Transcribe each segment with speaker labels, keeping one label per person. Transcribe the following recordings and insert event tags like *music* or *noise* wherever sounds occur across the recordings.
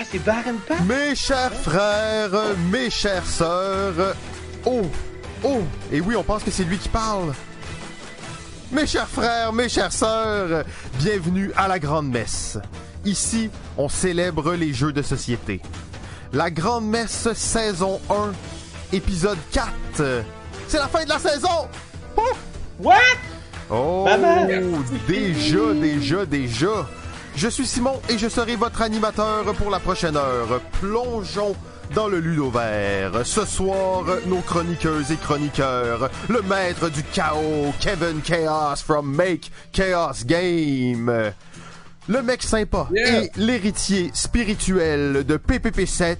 Speaker 1: Ah, c'est?
Speaker 2: Mes chers frères, mes chères sœurs, oh, oh, et oui, on pense que c'est lui qui parle. Mes chers frères, mes chères sœurs, bienvenue à la Grande Messe. Ici, on célèbre les jeux de société. La Grande Messe saison 1, épisode 4. C'est la fin de la saison! Oh!
Speaker 1: What?
Speaker 2: Oh,
Speaker 1: Maman!
Speaker 2: déjà, déjà, déjà. Je suis Simon et je serai votre animateur pour la prochaine heure. Plongeons dans le ludo vert. Ce soir, nos chroniqueuses et chroniqueurs, le maître du chaos, Kevin Chaos from Make Chaos Game. Le mec sympa
Speaker 1: Yeah.
Speaker 2: et l'héritier spirituel de PPP7,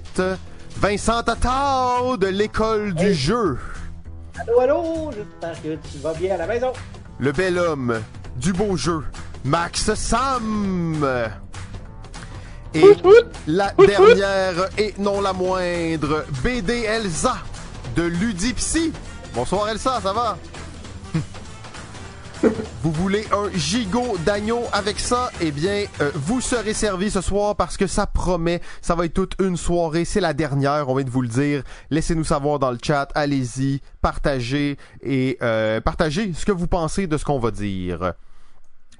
Speaker 2: Vincent Tatao de l'école du jeu.
Speaker 1: Allô, allô? J'espère que tu vas bien à la maison.
Speaker 2: le bel homme du beau jeu, Max Sam. Et la dernière et non la moindre, BD Elsa de Ludipsy. Bonsoir Elsa, ça va? *laughs* Vous voulez un gigot d'agneau avec ça? Eh bien, euh, vous serez servi ce soir parce que ça promet. Ça va être toute une soirée. C'est la dernière, on vient de vous le dire. Laissez-nous savoir dans le chat. Allez-y, partagez et euh, partagez ce que vous pensez de ce qu'on va dire.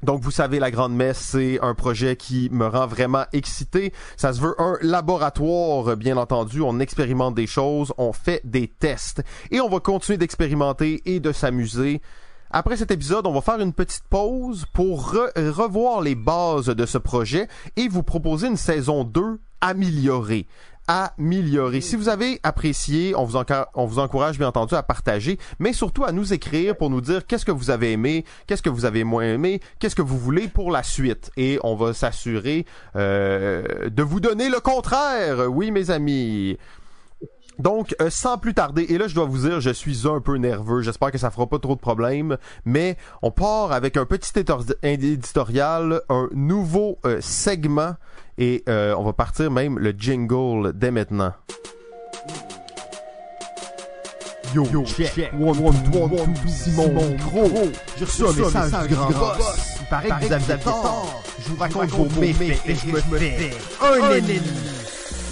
Speaker 2: Donc, vous savez, la Grande Messe, c'est un projet qui me rend vraiment excité. Ça se veut un laboratoire, bien entendu. On expérimente des choses, on fait des tests. Et on va continuer d'expérimenter et de s'amuser. Après cet épisode, on va faire une petite pause pour re- revoir les bases de ce projet et vous proposer une saison 2 améliorée. Améliorée. Si vous avez apprécié, on vous, encourage bien entendu à partager, mais surtout à nous écrire pour nous dire qu'est-ce que vous avez aimé, qu'est-ce que vous avez moins aimé, qu'est-ce que vous voulez pour la suite. Et on va s'assurer euh, de vous donner le contraire. Oui, mes amis. Donc, euh, sans plus tarder, et là, je dois vous dire, je suis un peu nerveux. J'espère que ça fera pas trop de problèmes. Mais on part avec un petit éditorial, un nouveau euh, segment, et euh, on va partir même le jingle dès maintenant. Yo, check, one, one, one, one, two, Simon, gros, j'ai reçu un message du grand boss. Il paraît que vous aviez tort. Je vous raconte vos méfaits et je me fais un ennemi.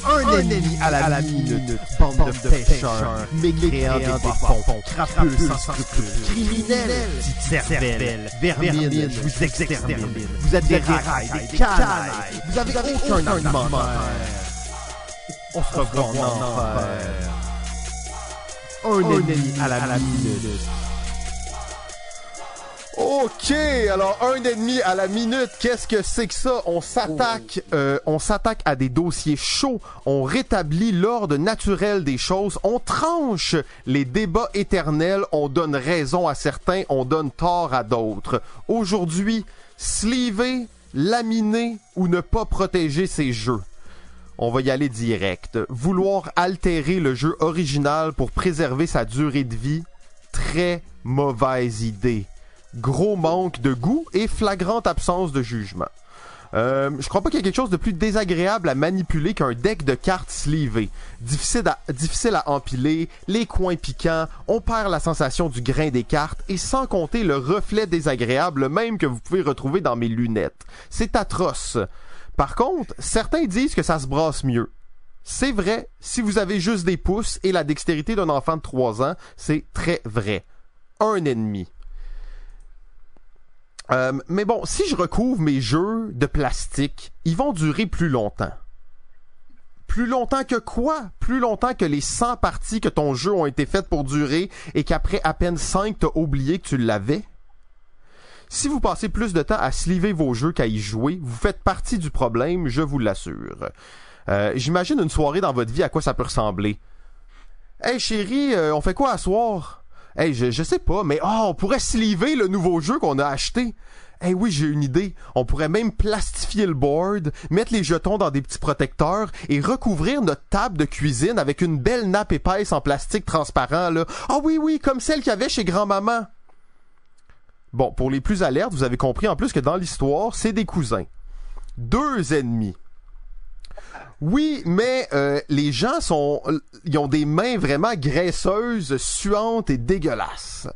Speaker 2: Un ennemi à la minute, bande de pêcheurs, mécréants des bas-fonds, crapeux sans scrupules, criminels, petites cervelles, vermines, je vous extermine. Vous êtes des racailles, des canailles, vous avez aucun argumentaire. On se revoit en enfer. Un ennemi à la minute. Ok, alors un ennemi à la minute, qu'est-ce que c'est que ça? On s'attaque, euh, on s'attaque à des dossiers chauds, on rétablit l'ordre naturel des choses, on tranche les débats éternels, on donne raison à certains, on donne tort à d'autres. Aujourd'hui, sliver, laminer ou ne pas protéger ces jeux. On va y aller direct. Vouloir altérer le jeu original pour préserver sa durée de vie, très mauvaise idée. Gros manque de goût et flagrante absence de jugement. Euh, je crois pas qu'il y ait quelque chose de plus désagréable à manipuler qu'un deck de cartes sleevées. Difficile à, empiler, les coins piquants, on perd la sensation du grain des cartes et sans compter le reflet désagréable le même que vous pouvez retrouver dans mes lunettes. C'est atroce. Par contre, certains disent que ça se brasse mieux. C'est vrai, si vous avez juste des pouces et la dextérité d'un enfant de 3 ans, c'est très vrai. Un ennemi. Euh, mais bon, si je recouvre mes jeux de plastique, ils vont durer plus longtemps. Plus longtemps que quoi? Plus longtemps que les 100 parties que ton jeu ont été faites pour durer et qu'après à peine 5 t'as oublié que tu l'avais? Si vous passez plus de temps à sliver vos jeux qu'à y jouer, vous faites partie du problème, je vous l'assure. Euh, J'imagine une soirée dans votre vie à quoi ça peut ressembler. Hey chérie, euh, on fait quoi à soir? Hey, je, sais pas, mais oh, on pourrait sliver le nouveau jeu qu'on a acheté. Hey oui, j'ai une idée. On pourrait même plastifier le board, mettre les jetons dans des petits protecteurs et recouvrir notre table de cuisine avec une belle nappe épaisse en plastique transparent là. Ah oui oui, comme celle qu'il y avait chez grand-maman. Bon, pour les plus alertes, vous avez compris en plus que dans l'histoire, c'est des cousins. Deux ennemis. Oui, mais euh, les gens sont, ils ont des mains vraiment graisseuses, suantes et dégueulasses.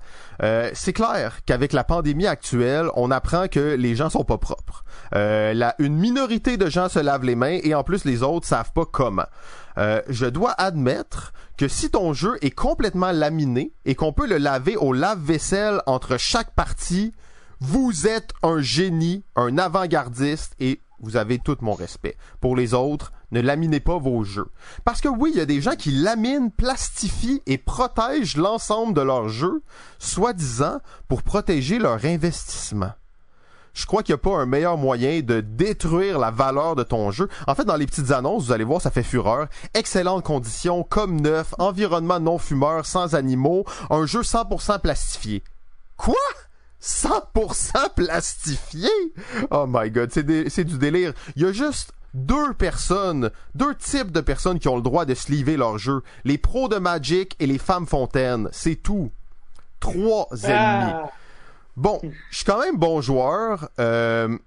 Speaker 2: Euh, c'est clair qu'avec la pandémie actuelle, on apprend que les gens sont pas propres. Euh, la, une minorité de gens se lavent les mains et en plus les autres savent pas comment. Euh, je dois admettre que si ton jeu est complètement laminé et qu'on peut le laver au lave-vaisselle entre chaque partie, vous êtes un génie, un avant-gardiste et vous avez tout mon respect. Pour les autres, ne laminez pas vos jeux. Parce que oui, il y a des gens qui laminent, plastifient et protègent l'ensemble de leur jeu, soi-disant pour protéger leur investissement. Je crois qu'il n'y a pas un meilleur moyen de détruire la valeur de ton jeu. En fait, dans les petites annonces, vous allez voir, ça fait fureur. Excellentes conditions, comme neuf, environnement non fumeur, sans animaux, un jeu 100% plastifié. Quoi? 100% plastifié? Oh my god, c'est du délire. Il y a juste deux personnes, deux types de personnes qui ont le droit de sliver leur jeu. Les pros de Magic et les femmes fontaines. C'est tout. Trois ennemis. Ah. Bon, je suis quand même bon joueur. Euh,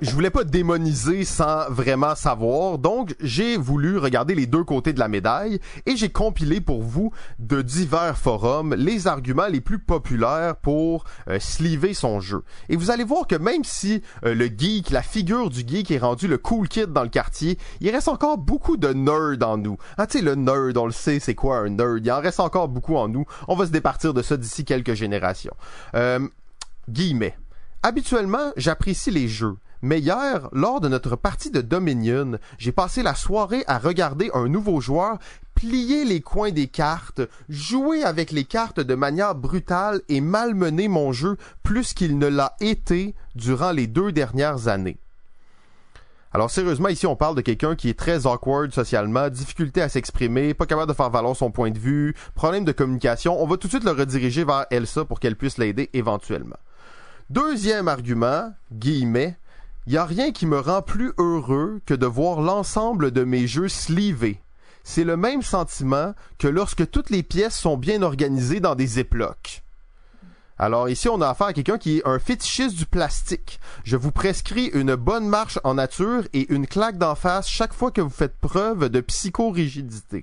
Speaker 2: je voulais pas démoniser sans vraiment savoir, donc j'ai voulu regarder les deux côtés de la médaille et j'ai compilé pour vous de divers forums les arguments les plus populaires pour euh, sliver son jeu. Et vous allez voir que même si euh, le geek, la figure du geek est rendu le cool kid dans le quartier, il reste encore beaucoup de nerds en nous. Ah tu sais le nerd, on le sait, c'est quoi un nerd? Il en reste encore beaucoup en nous. On va se départir de ça d'ici quelques générations. Euh, guillemets. Habituellement, j'apprécie les jeux mais hier, lors de notre partie de Dominion, j'ai passé la soirée à regarder un nouveau joueur plier les coins des cartes, jouer avec les cartes de manière brutale et malmener mon jeu plus qu'il ne l'a été durant les deux dernières années. Alors sérieusement, ici on parle de quelqu'un qui est très awkward socialement, difficulté à s'exprimer, pas capable de faire valoir son point de vue, problème de communication. On va tout de suite le rediriger vers Elsa pour qu'elle puisse l'aider éventuellement. Deuxième argument, guillemets, il a rien qui me rend plus heureux que de voir l'ensemble de mes jeux slivés. C'est le même sentiment que lorsque toutes les pièces sont bien organisées dans des éplocs. Alors ici, on a affaire à quelqu'un qui est un fétichiste du plastique. Je vous prescris une bonne marche en nature et une claque d'en face chaque fois que vous faites preuve de psychorigidité.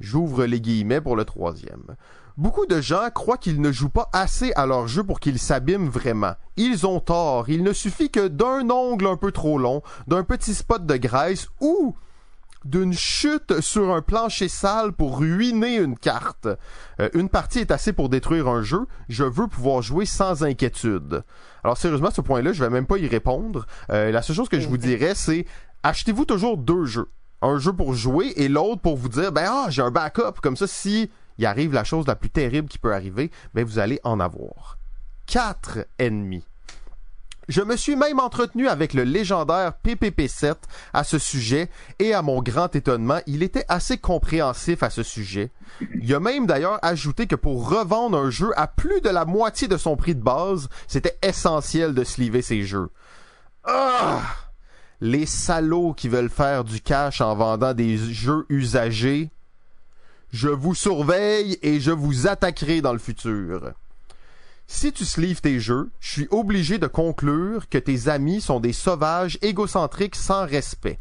Speaker 2: J'ouvre les guillemets pour le troisième. Beaucoup de gens croient qu'ils ne jouent pas assez à leur jeu pour qu'ils s'abîment vraiment. Ils ont tort. Il ne suffit que d'un ongle un peu trop long, d'un petit spot de graisse ou d'une chute sur un plancher sale pour ruiner une carte. Euh, une partie est assez pour détruire un jeu. Je veux pouvoir jouer sans inquiétude. Alors sérieusement, à ce point-là, je vais même pas y répondre. Euh, la seule chose que je vous dirais, c'est achetez-vous toujours deux jeux. Un jeu pour jouer et l'autre pour vous dire, ben ah, j'ai un backup. Comme ça, si il arrive la chose la plus terrible qui peut arriver, mais vous allez en avoir. Quatre ennemis. Je me suis même entretenu avec le légendaire PPP7 à ce sujet et à mon grand étonnement, il était assez compréhensif à ce sujet. Il a même d'ailleurs ajouté que pour revendre un jeu à plus de la moitié de son prix de base, c'était essentiel de sliver ses jeux. Ah! Les salauds qui veulent faire du cash en vendant des jeux usagés, je vous surveille et je vous attaquerai dans le futur. Si tu sleeves tes jeux, je suis obligé de conclure que tes amis sont des sauvages égocentriques sans respect.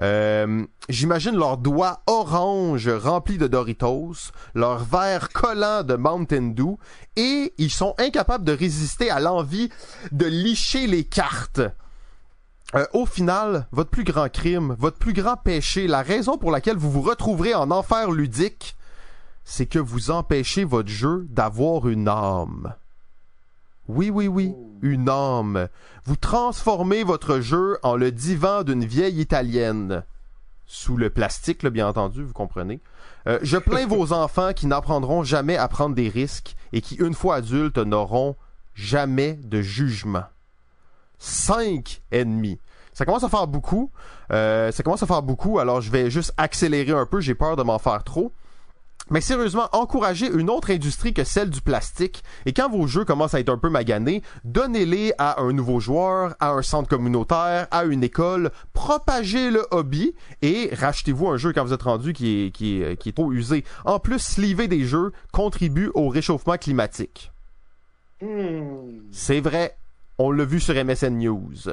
Speaker 2: Euh, j'imagine leurs doigts orange remplis de Doritos, leurs verres collants de Mountain Dew, et ils sont incapables de résister à l'envie de licher les cartes. Euh, au final, votre plus grand crime, votre plus grand péché, la raison pour laquelle vous vous retrouverez en enfer ludique, c'est que vous empêchez votre jeu d'avoir une âme. Oui, oui, oui, une âme. Vous transformez votre jeu en le divan d'une vieille italienne. Sous le plastique, bien entendu, vous comprenez. Euh, je plains *laughs* vos enfants qui n'apprendront jamais à prendre des risques et qui, une fois adultes, n'auront jamais de jugement cinq ennemis. Ça commence à faire beaucoup. Euh, ça commence à faire beaucoup, alors je vais juste accélérer un peu, j'ai peur de m'en faire trop. Mais sérieusement, encouragez une autre industrie que celle du plastique. Et quand vos jeux commencent à être un peu maganés, donnez-les à un nouveau joueur, à un centre communautaire, à une école, propagez le hobby et rachetez-vous un jeu quand vous êtes rendu qui est, qui est, qui est trop usé. En plus, sliver des jeux contribue au réchauffement climatique. Hmm. C'est vrai, on l'a vu sur MSN News.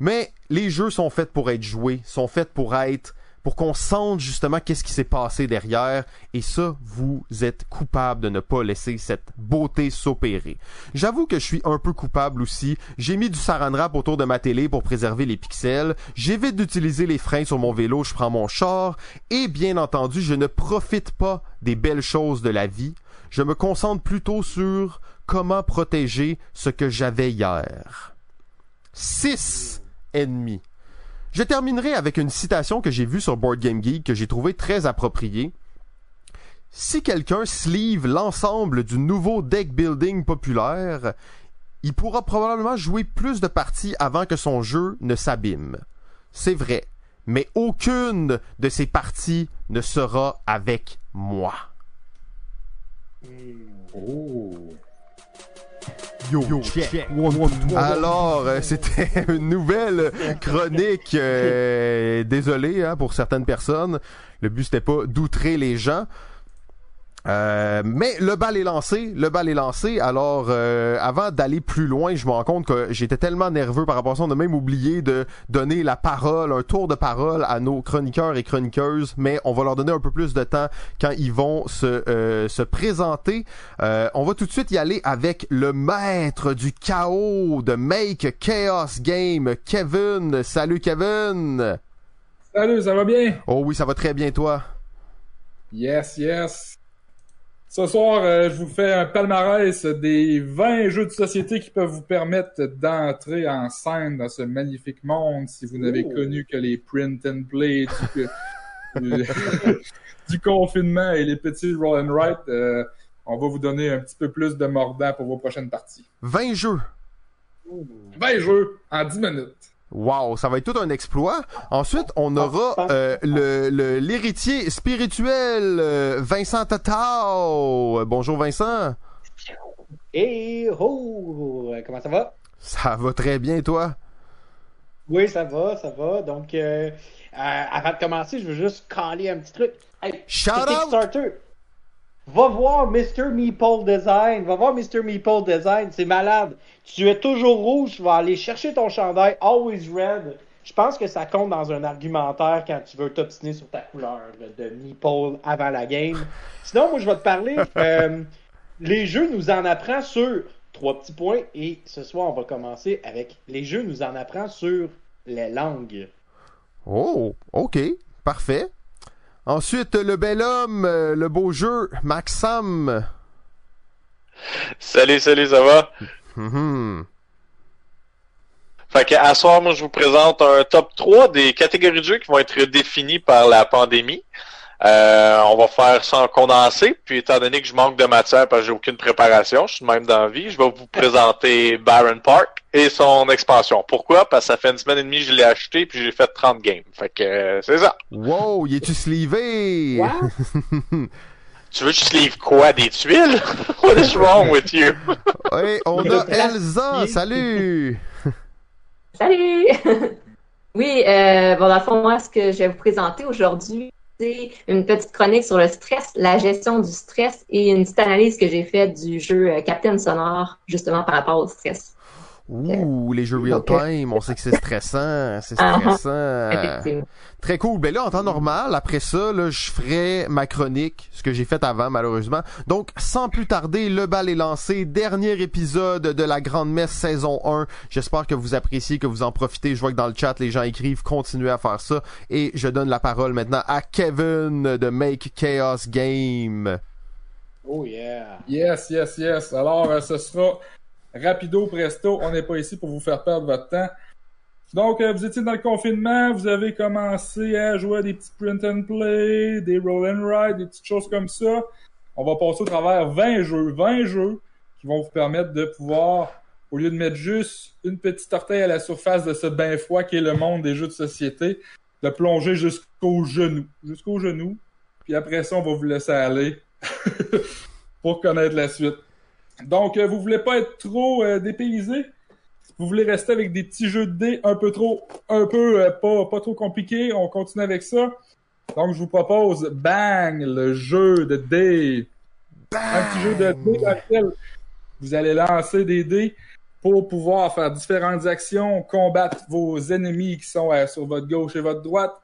Speaker 2: Mais les jeux sont faits pour être joués, sont faits pour être pour qu'on sente justement qu'est-ce qui s'est passé derrière et ça vous êtes coupable de ne pas laisser cette beauté s'opérer. J'avoue que je suis un peu coupable aussi. J'ai mis du saran wrap autour de ma télé pour préserver les pixels. J'évite d'utiliser les freins sur mon vélo, je prends mon char et bien entendu, je ne profite pas des belles choses de la vie. Je me concentre plutôt sur comment protéger ce que j'avais hier. Six ennemis. Je terminerai avec une citation que j'ai vue sur Board Game Geek que j'ai trouvée très appropriée. Si quelqu'un sleeve l'ensemble du nouveau deck building populaire, il pourra probablement jouer plus de parties avant que son jeu ne s'abîme. C'est vrai, mais aucune de ces parties ne sera avec moi.
Speaker 1: Oh.
Speaker 2: Alors, euh, c'était *laughs* une nouvelle chronique. euh, désolé hein, pour certaines personnes. Le but c'était pas d'outrer les gens. Euh, mais le bal est lancé, le bal est lancé. Alors, euh, avant d'aller plus loin, je me rends compte que j'étais tellement nerveux par rapport à ça, on a même oublié de donner la parole, un tour de parole à nos chroniqueurs et chroniqueuses. Mais on va leur donner un peu plus de temps quand ils vont se, euh, se présenter. Euh, on va tout de suite y aller avec le maître du chaos de Make Chaos Game, Kevin. Salut Kevin.
Speaker 3: Salut, ça va bien?
Speaker 2: Oh oui, ça va très bien toi.
Speaker 3: Yes, yes. Ce soir, euh, je vous fais un palmarès des 20 jeux de société qui peuvent vous permettre d'entrer en scène dans ce magnifique monde si vous n'avez
Speaker 1: Oh.
Speaker 3: connu que les print and play du, *laughs* du, du confinement et les petits roll and write. euh, on va vous donner un petit peu plus de mordant pour vos prochaines parties.
Speaker 2: 20 jeux.
Speaker 3: 20 jeux en 10 minutes.
Speaker 2: Wow, ça va être tout un exploit. Ensuite, on
Speaker 1: Ah,
Speaker 2: aura
Speaker 1: ah.
Speaker 2: euh, le le- l'héritier spirituel euh, Vincent Tatao. Bonjour Vincent.
Speaker 1: Et oh, comment ça va?
Speaker 2: Ça va très bien toi.
Speaker 1: Oui, ça va, ça va. Donc, euh, avant de commencer, je veux juste caler un petit truc. Hey,
Speaker 2: Shout
Speaker 1: sur
Speaker 2: out!
Speaker 1: Kickstarter, va voir Mr. Meeple Design. Va voir Mr. Meeple Design. C'est malade. Tu es toujours rouge. Tu vas aller chercher ton chandail Always Red. Je pense que ça compte dans un argumentaire quand tu veux t'obstiner sur ta couleur de Meeple avant la game. Sinon, moi, je vais te parler. *laughs* euh, les jeux nous en apprend sur trois petits points. Et ce soir, on va commencer avec les jeux nous en apprend sur les langues.
Speaker 2: Oh, ok, parfait. Ensuite, le bel homme, euh, le beau jeu, Maxam.
Speaker 4: Salut, salut, ça va?
Speaker 2: Mhm.
Speaker 4: Fait que, à soir, moi, je vous présente un top 3 des catégories de jeux qui vont être définies par la pandémie. Euh, on va faire ça en condensé, puis étant donné que je manque de matière parce que j'ai aucune préparation, je suis même dans la vie, je vais vous présenter Baron Park et son expansion. Pourquoi? Parce que ça fait une semaine et demie que je l'ai acheté, puis j'ai fait 30 games. Fait que, euh, c'est ça.
Speaker 2: Wow, y es-tu sleevé?
Speaker 4: Tu veux que je sleeve quoi? Des tuiles? *laughs* What is wrong with you?
Speaker 2: Ouais, on a Elsa, salut!
Speaker 5: Salut! *laughs* oui, euh, bon, dans le fond, moi, ce que je vais vous présenter aujourd'hui, une petite chronique sur le stress, la gestion du stress et une petite analyse que j'ai faite du jeu euh, Captain Sonore, justement par rapport au stress.
Speaker 2: Ouh, les jeux real time, on sait que c'est stressant, c'est *laughs*
Speaker 5: Ah,
Speaker 2: stressant. Très cool. Ben là, en temps normal, après ça, là, je ferai ma chronique, ce que j'ai fait avant, malheureusement. Donc, sans plus tarder, le bal est lancé. Dernier épisode de la Grande Messe saison 1. J'espère que vous appréciez, que vous en profitez. Je vois que dans le chat, les gens écrivent, continuez à faire ça. Et je donne la parole maintenant à Kevin de Make Chaos Game.
Speaker 1: Oh yeah.
Speaker 3: Yes, yes, yes. Alors, euh, ce sera rapido presto. On n'est pas ici pour vous faire perdre votre temps. Donc, euh, vous étiez dans le confinement, vous avez commencé à jouer à des petits print and play, des roll and ride, des petites choses comme ça. On va passer au travers 20 jeux, 20 jeux qui vont vous permettre de pouvoir, au lieu de mettre juste une petite orteil à la surface de ce bain froid qui est le monde des jeux de société, de plonger jusqu'au genou, jusqu'au genou. Puis après ça, on va vous laisser aller *laughs* pour connaître la suite. Donc, euh, vous voulez pas être trop euh, dépaysé? Vous voulez rester avec des petits jeux de dés un peu trop, un peu euh, pas, pas trop compliqués? On continue avec ça. Donc, je vous propose Bang, le jeu de dés. Un petit jeu de dés dans lequel vous allez lancer des dés pour pouvoir faire différentes actions, combattre vos ennemis qui sont euh, sur votre gauche et votre droite,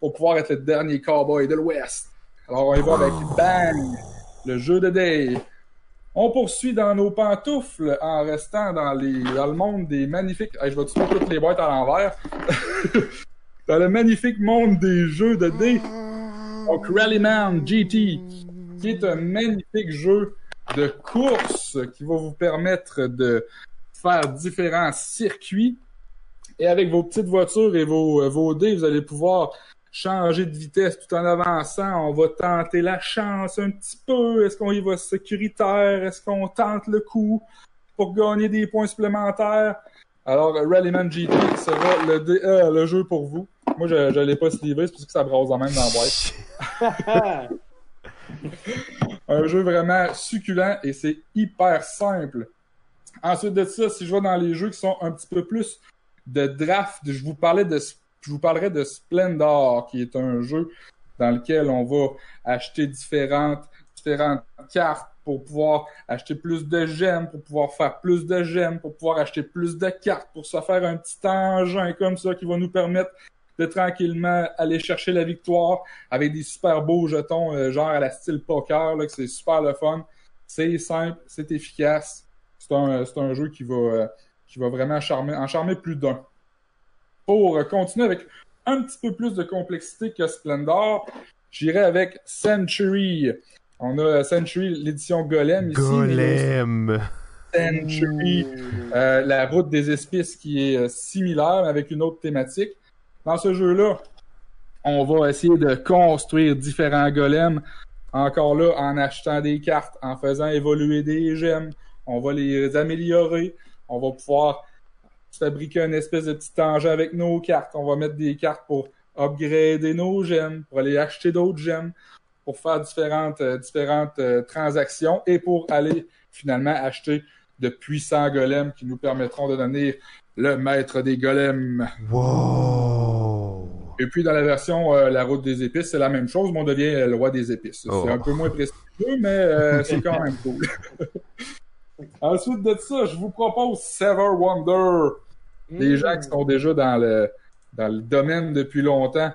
Speaker 3: pour pouvoir être le dernier cowboy de l'Ouest. Alors on y va avec Bang, le jeu de Day. On poursuit dans nos pantoufles en restant dans, le monde des magnifiques... Je vais tuer toutes les boîtes à l'envers. *laughs* dans le magnifique monde des jeux de dés. Donc Rallyman GT, qui est un magnifique jeu de course qui va vous permettre de faire différents circuits. Et avec vos petites voitures et vos, vos dés, vous allez pouvoir changer de vitesse tout en avançant. On va tenter la chance un petit peu. Est-ce qu'on y va sécuritaire? Est-ce qu'on tente le coup pour gagner des points supplémentaires? Alors, Rallyman GT sera le, euh, le jeu pour vous. Moi, je ne l'ai pas slivé, c'est parce que ça brasse en même dans la boîte. *laughs* un jeu vraiment succulent et c'est hyper simple. Ensuite de ça, si je vais dans les jeux qui sont un petit peu plus de draft, je vous parlais de je vous parlerai de Splendor, qui est un jeu dans lequel on va acheter différentes, différentes cartes pour pouvoir acheter plus de gemmes, pour pouvoir faire plus de gemmes, pour pouvoir acheter plus de cartes, pour se faire un petit engin comme ça qui va nous permettre de tranquillement aller chercher la victoire avec des super beaux jetons, euh, genre à la style poker, là, que c'est super le fun. C'est simple, c'est efficace. C'est un, un jeu qui va, euh, qui va vraiment charmer, en charmer plus d'un pour continuer avec un petit peu plus de complexité que Splendor, j'irai avec Century. On a Century, l'édition Golem ici.
Speaker 2: Golem!
Speaker 3: Century, euh, la route des espices qui est euh, similaire avec une autre thématique. Dans ce jeu-là, on va essayer de construire différents golems. Encore là, en achetant des cartes, en faisant évoluer des gemmes. On va les améliorer. On va pouvoir fabriquer une espèce de petit engin avec nos cartes. On va mettre des cartes pour upgrader nos gemmes, pour aller acheter d'autres gemmes, pour faire différentes, euh, différentes euh, transactions et pour aller finalement acheter de puissants golems qui nous permettront de devenir le maître des golems.
Speaker 2: Wow!
Speaker 3: Et puis dans la version euh, La route des épices, c'est la même chose, mais on devient le roi des épices.
Speaker 2: Oh.
Speaker 3: C'est un peu moins prestigieux, mais c'est quand même cool. *laughs* Ensuite de ça, je vous propose Sever Wonder. Les gens qui sont déjà dans le, dans le domaine depuis longtemps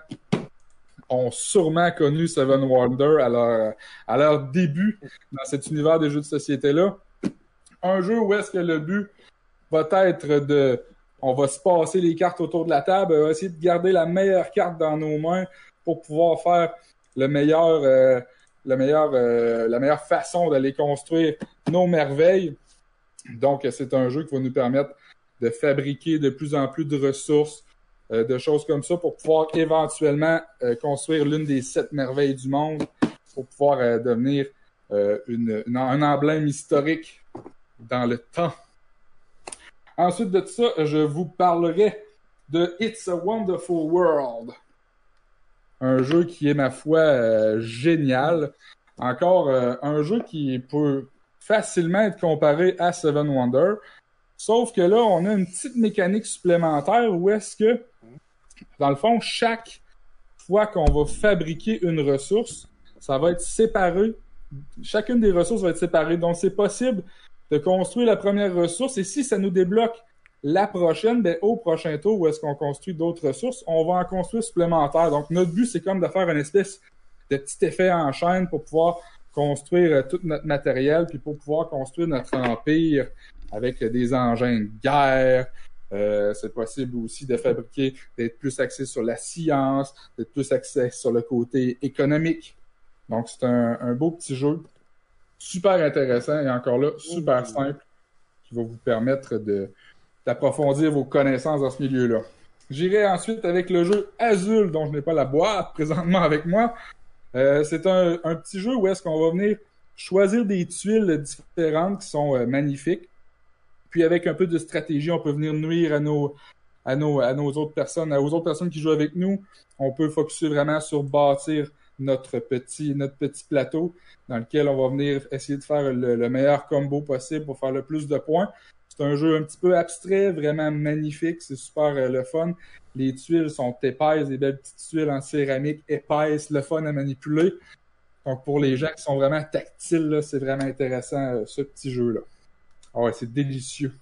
Speaker 3: ont sûrement connu Seven Wonder à leur, à leur début dans cet univers des jeux de société-là. Un jeu où est-ce que le but va être de... On va se passer les cartes autour de la table, on va essayer de garder la meilleure carte dans nos mains pour pouvoir faire le meilleur, euh, euh, la meilleure façon d'aller construire nos merveilles. Donc, c'est un jeu qui va nous permettre de fabriquer de plus en plus de ressources, euh, de choses comme ça pour pouvoir éventuellement euh, construire l'une des sept merveilles du monde, pour pouvoir devenir un emblème historique dans le temps. Ensuite de ça, je vous parlerai de It's a Wonderful World. Un jeu qui est, ma foi, génial. Encore un jeu qui peut facilement être comparé à Seven Wonder, Sauf que là, on a une petite mécanique supplémentaire où est-ce que, dans le fond, chaque fois qu'on va fabriquer une ressource, ça va être séparé. Chacune des ressources va être séparée. Donc, c'est possible de construire la première ressource et si ça nous débloque la prochaine, ben, au prochain tour où est-ce qu'on construit d'autres ressources, on va en construire supplémentaires. Donc, notre but, c'est comme de faire une espèce de petit effet en chaîne pour pouvoir construire euh, tout notre matériel, puis pour pouvoir construire notre empire avec des engins de guerre. Euh, c'est possible aussi de fabriquer, d'être plus axé sur la science, d'être plus axé sur le côté économique. Donc, c'est un, un, beau petit jeu, super intéressant et encore là, super simple, qui va vous permettre de d'approfondir vos connaissances dans ce milieu-là. J'irai ensuite avec le jeu Azul, dont je n'ai pas la boîte *laughs* présentement avec moi. Euh, c'est un, petit jeu où est-ce qu'on va venir choisir des tuiles différentes qui sont euh, magnifiques. Puis avec un peu de stratégie, on peut venir nuire à nos, à nos, à nos autres personnes, aux autres personnes qui jouent avec nous. On peut focuser vraiment sur bâtir notre petit, notre petit plateau dans lequel on va venir essayer de faire le meilleur combo possible pour faire le plus de points. C'est un jeu un petit peu abstrait, vraiment magnifique, c'est super euh, le fun. Les tuiles sont épaisses, des belles petites tuiles en céramique épaisses, le fun à manipuler. Donc pour les gens qui sont vraiment tactiles, c'est vraiment intéressant euh, ce petit jeu-là. Ah ouais, c'est délicieux.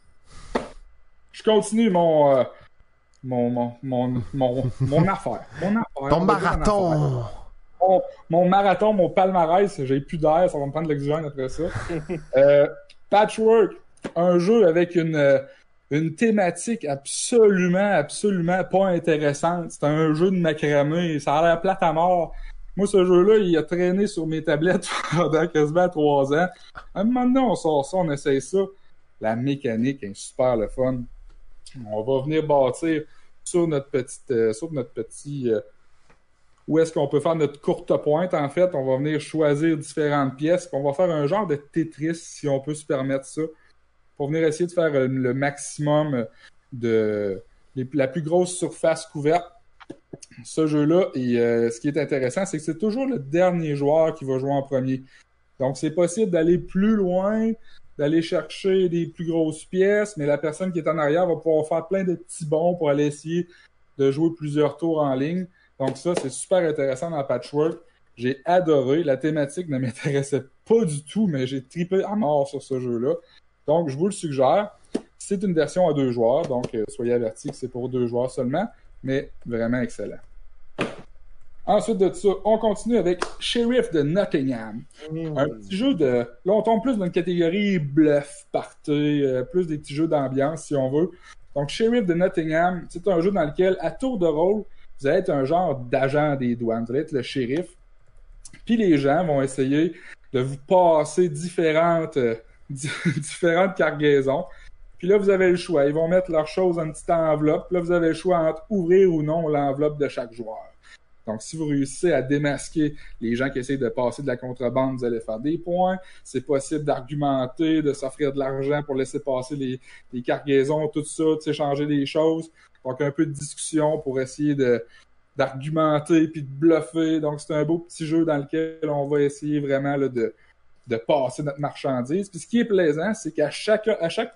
Speaker 3: je continue mon, euh, mon, mon, mon, mon, mon *laughs* affaire. Mon affaire.
Speaker 2: Ton marathon.
Speaker 3: affaire. Mon, mon marathon, mon palmarès, j'ai plus d'air, ça va me prendre de l'oxygène après ça. Euh, Patchwork, un jeu avec une, euh, une thématique absolument, absolument pas intéressante. C'est un jeu de macramé, ça a l'air plate à mort. Moi, ce jeu-là, il a traîné sur mes tablettes *laughs* pendant quasiment trois ans. À un moment donné, on sort ça, on essaye ça. La mécanique est super le fun. On va venir bâtir sur notre petite, euh, sur notre petit, euh, où est-ce qu'on peut faire notre courte pointe, en fait. On va venir choisir différentes pièces, on va faire un genre de Tetris, si on peut se permettre ça, pour venir essayer de faire euh, le maximum de les- la plus grosse surface couverte. Ce jeu-là, et euh, ce qui est intéressant, c'est que c'est toujours le dernier joueur qui va jouer en premier. Donc, c'est possible d'aller plus loin, d'aller chercher des plus grosses pièces, mais la personne qui est en arrière va pouvoir faire plein de petits bons pour aller essayer de jouer plusieurs tours en ligne. Donc ça, c'est super intéressant dans Patchwork. J'ai adoré. La thématique ne m'intéressait pas du tout, mais j'ai tripé à mort sur ce jeu-là. Donc, je vous le suggère. C'est une version à deux joueurs, donc euh, soyez avertis que c'est pour deux joueurs seulement, mais vraiment excellent. Ensuite de ça, on continue avec Sheriff de Nottingham. Un petit jeu de. Là, on tombe plus dans une catégorie bluff, party, euh, plus des petits jeux d'ambiance, si on veut. Donc, Sheriff de Nottingham, c'est un jeu dans lequel, à tour de rôle, vous allez être un genre d'agent des douanes. Vous allez être le shérif. Puis les gens vont essayer de vous passer différentes, euh, *laughs* différentes cargaisons. Puis là, vous avez le choix. Ils vont mettre leurs choses une petite enveloppe. Là, vous avez le choix entre ouvrir ou non l'enveloppe de chaque joueur. Donc, si vous réussissez à démasquer les gens qui essayent de passer de la contrebande, vous allez faire des points. C'est possible d'argumenter, de s'offrir de l'argent pour laisser passer les, les cargaisons, tout ça, de s'échanger des choses. Donc, un peu de discussion pour essayer de d'argumenter puis de bluffer. Donc, c'est un beau petit jeu dans lequel on va essayer vraiment là, de, de passer notre marchandise. Puis ce qui est plaisant, c'est qu'à chaque, à chaque,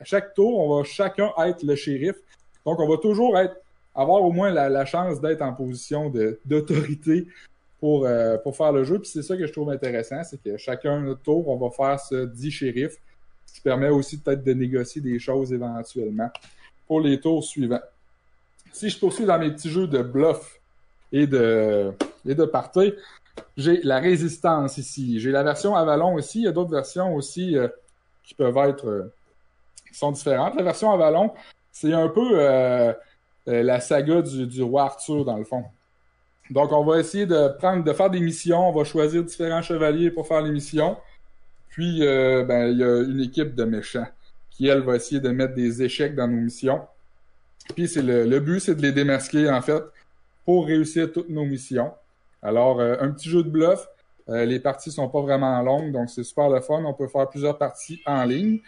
Speaker 3: à chaque tour, on va chacun être le shérif. Donc, on va toujours être avoir au moins la, la chance d'être en position d'autorité pour, euh, pour faire le jeu. Puis c'est ça que je trouve intéressant, c'est que chacun notre tour, on va faire ce dit shérif, ce qui permet aussi peut-être de négocier des choses éventuellement pour les tours suivants. Si je poursuis dans mes petits jeux de bluff et de, et de party, j'ai la résistance ici. J'ai la version Avalon aussi. Il y a d'autres versions aussi euh, qui peuvent être euh, qui sont différentes. La version Avalon, c'est un peu euh, la saga du, roi Arthur, dans le fond. Donc, on va essayer de prendre, de faire des missions. On va choisir différents chevaliers pour faire les missions. Puis, ben, il y a une équipe de méchants qui, elle, va essayer de mettre des échecs dans nos missions. Puis, c'est le but, c'est de les démasquer, en fait, pour réussir toutes nos missions. Alors, euh, un petit jeu de bluff. Euh, les parties sont pas vraiment longues, donc c'est super le fun. On peut faire plusieurs parties en ligne.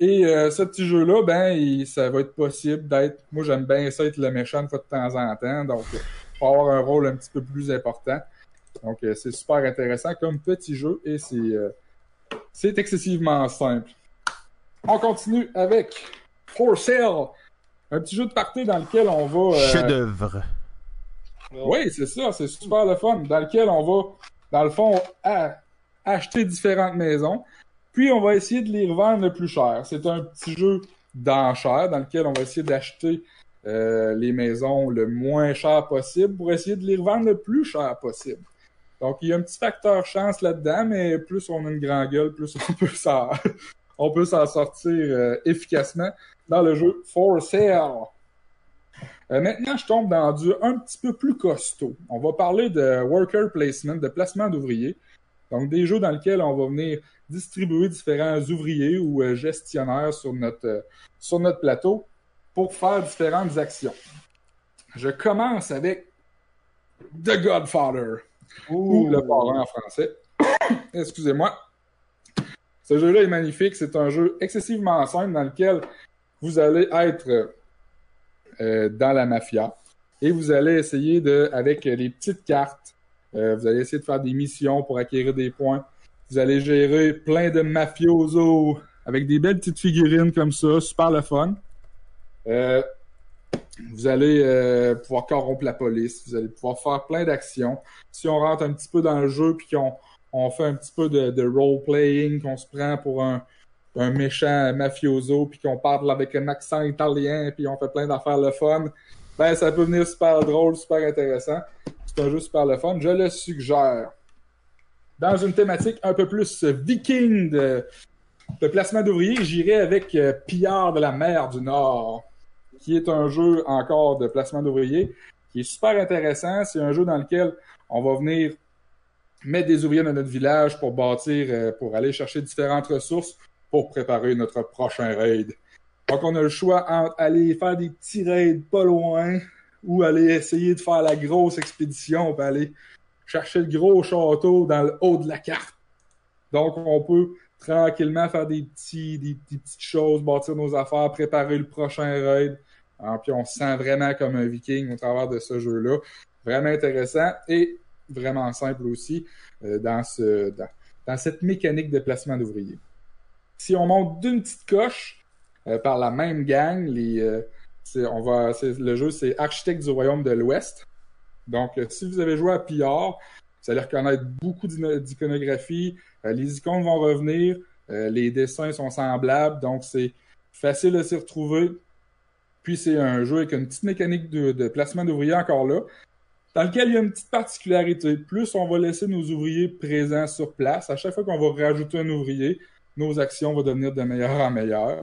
Speaker 3: Et euh, ce petit jeu-là, ben, il- ça va être possible d'être. Moi, j'aime bien ça être le méchant une fois de temps en temps, donc pour avoir un rôle un petit peu plus important. Donc, c'est super intéressant comme petit jeu et c'est c'est excessivement simple. On continue avec For Sale, un petit jeu de partie dans lequel on va.
Speaker 2: Chef-d'œuvre.
Speaker 3: Oui, c'est ça, c'est super le fun. Dans lequel on va, dans le fond, acheter différentes maisons, puis on va essayer de les revendre le plus cher. C'est un petit jeu d'enchères dans lequel on va essayer d'acheter euh, les maisons le moins cher possible pour essayer de les revendre le plus cher possible. Donc il y a un petit facteur chance là-dedans, mais plus on a une grande gueule, plus on *laughs* peut s'en, on peut s'en sortir euh, efficacement dans le jeu For Sale. Euh, maintenant, je tombe dans du un petit peu plus costaud. On va parler de worker placement, de placement d'ouvriers. Donc, des jeux dans lesquels on va venir distribuer différents ouvriers ou euh, gestionnaires sur notre, euh, sur notre plateau pour faire différentes actions. Je commence avec The Godfather, ou Le Parrain en français. *coughs* Excusez-moi. Ce jeu-là est magnifique. C'est un jeu excessivement simple dans lequel vous allez être euh, dans la mafia. Et vous allez essayer de, avec les petites cartes, euh, vous allez essayer de faire des missions pour acquérir des points. Vous allez gérer plein de mafiosos avec des belles petites figurines comme ça, super le fun. Euh, vous allez pouvoir corrompre la police, vous allez pouvoir faire plein d'actions. Si on rentre un petit peu dans le jeu puis qu'on on fait un petit peu de, de role-playing, qu'on se prend pour un un méchant mafioso, puis qu'on parle avec un accent italien, puis on fait plein d'affaires le fun, ben ça peut venir super drôle, super intéressant. C'est un jeu super le fun, je le suggère. Dans une thématique un peu plus viking de, placement d'ouvriers, j'irai avec euh, Pillard de la mer du Nord, qui est un jeu encore de placement d'ouvriers, qui est super intéressant. C'est un jeu dans lequel on va venir mettre des ouvriers dans notre village pour bâtir, euh, pour aller chercher différentes ressources pour préparer notre prochain raid. Donc, on a le choix entre aller faire des petits raids pas loin ou aller essayer de faire la grosse expédition, pour aller chercher le gros château dans le haut de la carte. Donc, on peut tranquillement faire des, petits, des, petites choses, bâtir nos affaires, préparer le prochain raid. Alors, puis on se sent vraiment comme un viking au travers de ce jeu-là. Vraiment intéressant et vraiment simple aussi euh, dans, cette mécanique de placement d'ouvriers. Si on monte d'une petite coche euh, par la même gang, les, euh, on va, le jeu c'est Architecte du Royaume de l'Ouest. Donc, si vous avez joué à Pillard, vous allez reconnaître beaucoup d'iconographie. les icônes vont revenir. les dessins sont semblables, donc c'est facile de s'y retrouver. Puis c'est un jeu avec une petite mécanique de, de placement d'ouvriers encore là dans lequel il y a une petite particularité. Plus on va laisser nos ouvriers présents sur place, à chaque fois qu'on va rajouter un ouvrier, nos actions vont devenir de meilleur en meilleur.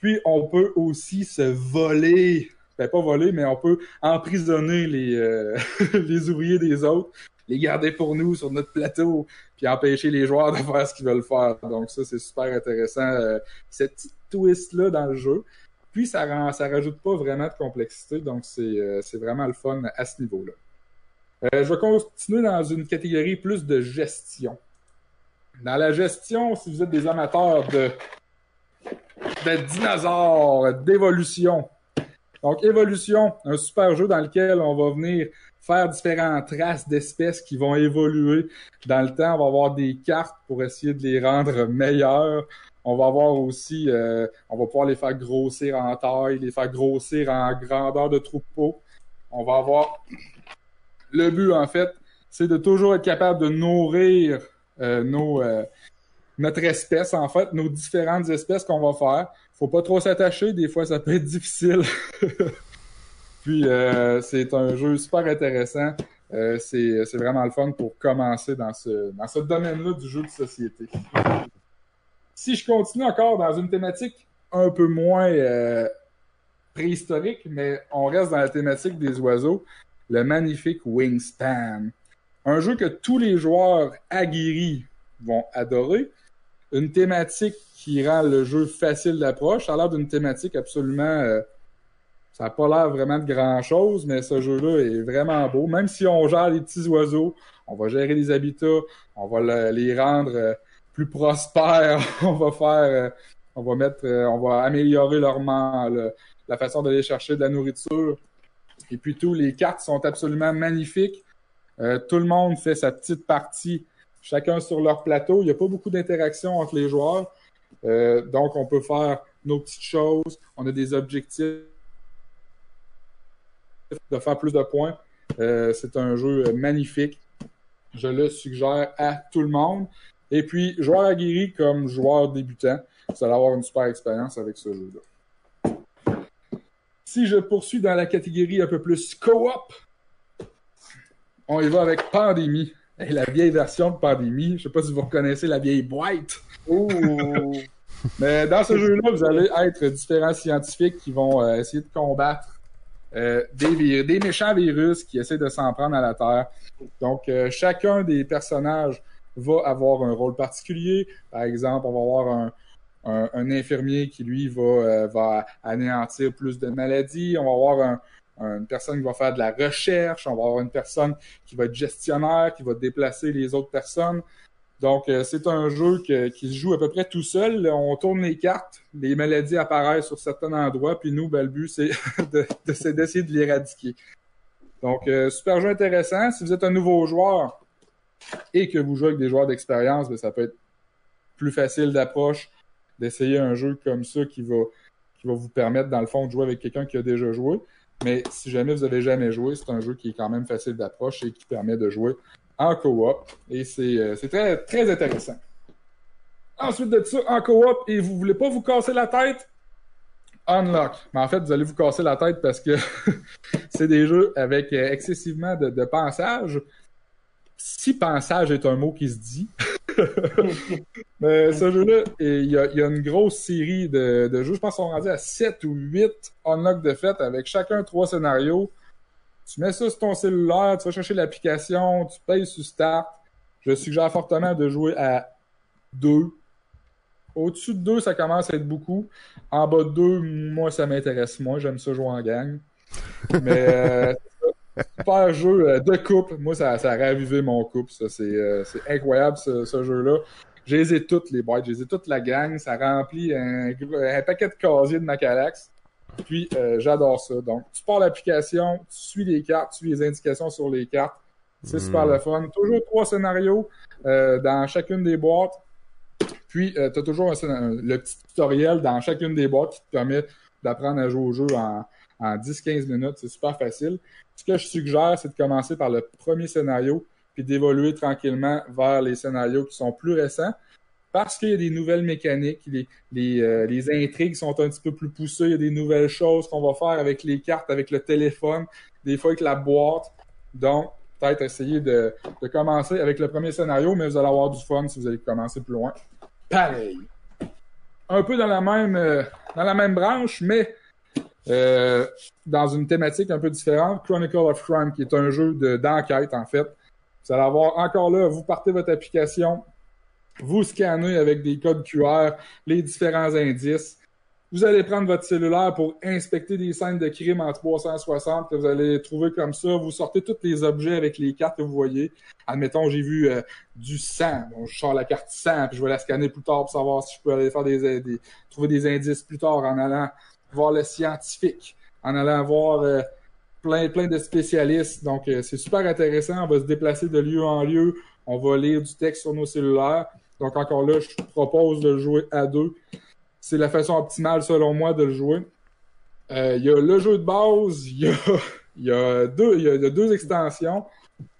Speaker 3: Puis on peut aussi se voler, ben pas voler, mais on peut emprisonner les, euh, *laughs* les ouvriers des autres, les garder pour nous sur notre plateau, puis empêcher les joueurs de faire ce qu'ils veulent faire. Donc ça, c'est super intéressant, euh, cette petite twist-là dans le jeu. Puis ça rend, ça rajoute pas vraiment de complexité, donc c'est euh, vraiment le fun à ce niveau-là. Euh, je vais continuer dans une catégorie plus de gestion. Dans la gestion, si vous êtes des amateurs de, de dinosaures, d'évolution. Donc, évolution, un super jeu dans lequel on va venir faire différentes traces d'espèces qui vont évoluer dans le temps. On va avoir des cartes pour essayer de les rendre meilleures. On va avoir aussi, euh, on va pouvoir les faire grossir en taille, les faire grossir en grandeur de troupeau. On va avoir le but, en fait, c'est de toujours être capable de nourrir nos, euh, notre espèce, en fait, nos différentes espèces qu'on va faire. Faut pas trop s'attacher, des fois ça peut être difficile. *laughs* Puis euh, c'est un jeu super intéressant. c'est vraiment le fun pour commencer dans ce, dans ce domaine-là du jeu de société. Si je continue encore dans une thématique un peu moins préhistorique, mais on reste dans la thématique des oiseaux, le magnifique Wingspan. Un jeu que tous les joueurs aguerris vont adorer. Une thématique qui rend le jeu facile d'approche. Ça a l'air d'une thématique absolument... Euh, ça n'a pas l'air vraiment de grand-chose, mais ce jeu-là est vraiment beau. Même si on gère les petits oiseaux, on va gérer les habitats, on va les rendre euh, plus prospères, *laughs* on va faire... Euh, on va mettre... on va améliorer leur la façon d'aller chercher de la nourriture. Et puis tous les cartes sont absolument magnifiques. Euh, tout le monde fait sa petite partie, chacun sur leur plateau. Il n'y a pas beaucoup d'interaction entre les joueurs. Euh, donc, on peut faire nos petites choses. On a des objectifs de faire plus de points. Euh, c'est un jeu magnifique. Je le suggère à tout le monde. Et puis, joueur aguerri comme joueur débutant, vous allez avoir une super expérience avec ce jeu-là. Si je poursuis dans la catégorie un peu plus co-op, on y va avec Pandémie. la vieille version de Pandémie. Je sais pas si vous reconnaissez la vieille boîte. *laughs* Mais dans ce jeu-là, vous allez être différents scientifiques qui vont euh, essayer de combattre euh, des, des, méchants virus qui essaient de s'en prendre à la Terre. Donc, euh, chacun des personnages va avoir un rôle particulier. Par exemple, on va avoir un, un, infirmier qui, lui, va, va anéantir plus de maladies. On va avoir une personne qui va faire de la recherche. On va avoir une personne qui va être gestionnaire, qui va déplacer les autres personnes. Donc, euh, c'est un jeu qui se joue à peu près tout seul. On tourne les cartes, les maladies apparaissent sur certains endroits, puis nous, ben, le but, c'est d'essayer de, l'éradiquer. Donc, euh, super jeu intéressant. Si vous êtes un nouveau joueur et que vous jouez avec des joueurs d'expérience, ben, ça peut être plus facile d'approche d'essayer un jeu comme ça qui va, qui va vous permettre, dans le fond, de jouer avec quelqu'un qui a déjà joué. Mais si jamais vous avez jamais joué, c'est un jeu qui est quand même facile d'approche et qui permet de jouer en co-op. Et c'est euh, très, très intéressant. Ensuite de ça, en coop, et vous voulez pas vous casser la tête, Unlock. Mais en fait, vous allez vous casser la tête parce que *laughs* c'est des jeux avec euh, excessivement de, de pensage. Si pensage est un mot qui se dit. *laughs* *laughs* Mais ce jeu-là, il y, a, il y a une grosse série de, de jeux. Je pense qu'on est rendu à 7 ou 8 unlock de fait avec chacun trois scénarios. Tu mets ça sur ton cellulaire, tu vas chercher l'application, tu payes sur Start. Je suggère fortement de jouer à 2. Au-dessus de 2, ça commence à être beaucoup. En bas de 2, moi, ça m'intéresse moins. J'aime ça jouer en gang. Mais euh, super jeu euh, de couple. Moi, ça, ça a ravivé mon couple. Ça, c'est, euh, c'est incroyable, ce, ce jeu-là. J'ai les ai toutes, les boîtes. J'ai les ai toute la gang. Ça remplit un, paquet de casiers de Macalax. Puis, euh, j'adore ça. Donc, tu pars l'application, tu suis les cartes, tu suis les indications sur les cartes. C'est super le fun. Toujours trois scénarios euh, dans chacune des boîtes. Puis, tu as toujours un le petit tutoriel dans chacune des boîtes qui te permet d'apprendre à jouer au jeu en, en 10-15 minutes. C'est super facile. Ce que je suggère, c'est de commencer par le premier scénario puis d'évoluer tranquillement vers les scénarios qui sont plus récents parce qu'il y a des nouvelles mécaniques, les, les, euh, les intrigues sont un petit peu plus poussées, il y a des nouvelles choses qu'on va faire avec les cartes, avec le téléphone, des fois avec la boîte. Donc, peut-être essayer de, de commencer avec le premier scénario, mais vous allez avoir du fun si vous allez commencer plus loin. Pareil. Un peu dans la même, euh, dans la même branche, mais euh, dans une thématique un peu différente, Chronicle of Crime, qui est un jeu de- d'enquête, en fait. Vous allez avoir encore là, vous partez votre application, vous scannez avec des codes QR les différents indices. Vous allez prendre votre cellulaire pour inspecter des scènes de crime en 360 que vous allez trouver comme ça. Vous sortez tous les objets avec les cartes que vous voyez. Admettons, j'ai vu euh, du sang. Bon, je sors la carte sang, puis je vais la scanner plus tard pour savoir si je peux aller faire des, des- trouver des indices plus tard en allant voir le en allant voir euh, plein, plein de spécialistes. Donc, euh, c'est super intéressant. On va se déplacer de lieu en lieu. On va lire du texte sur nos cellulaires. Donc, encore là, je propose de jouer à deux. C'est la façon optimale, selon moi, de le jouer. Euh, Il y a le jeu de base, il y a, *laughs* y a y a, deux extensions.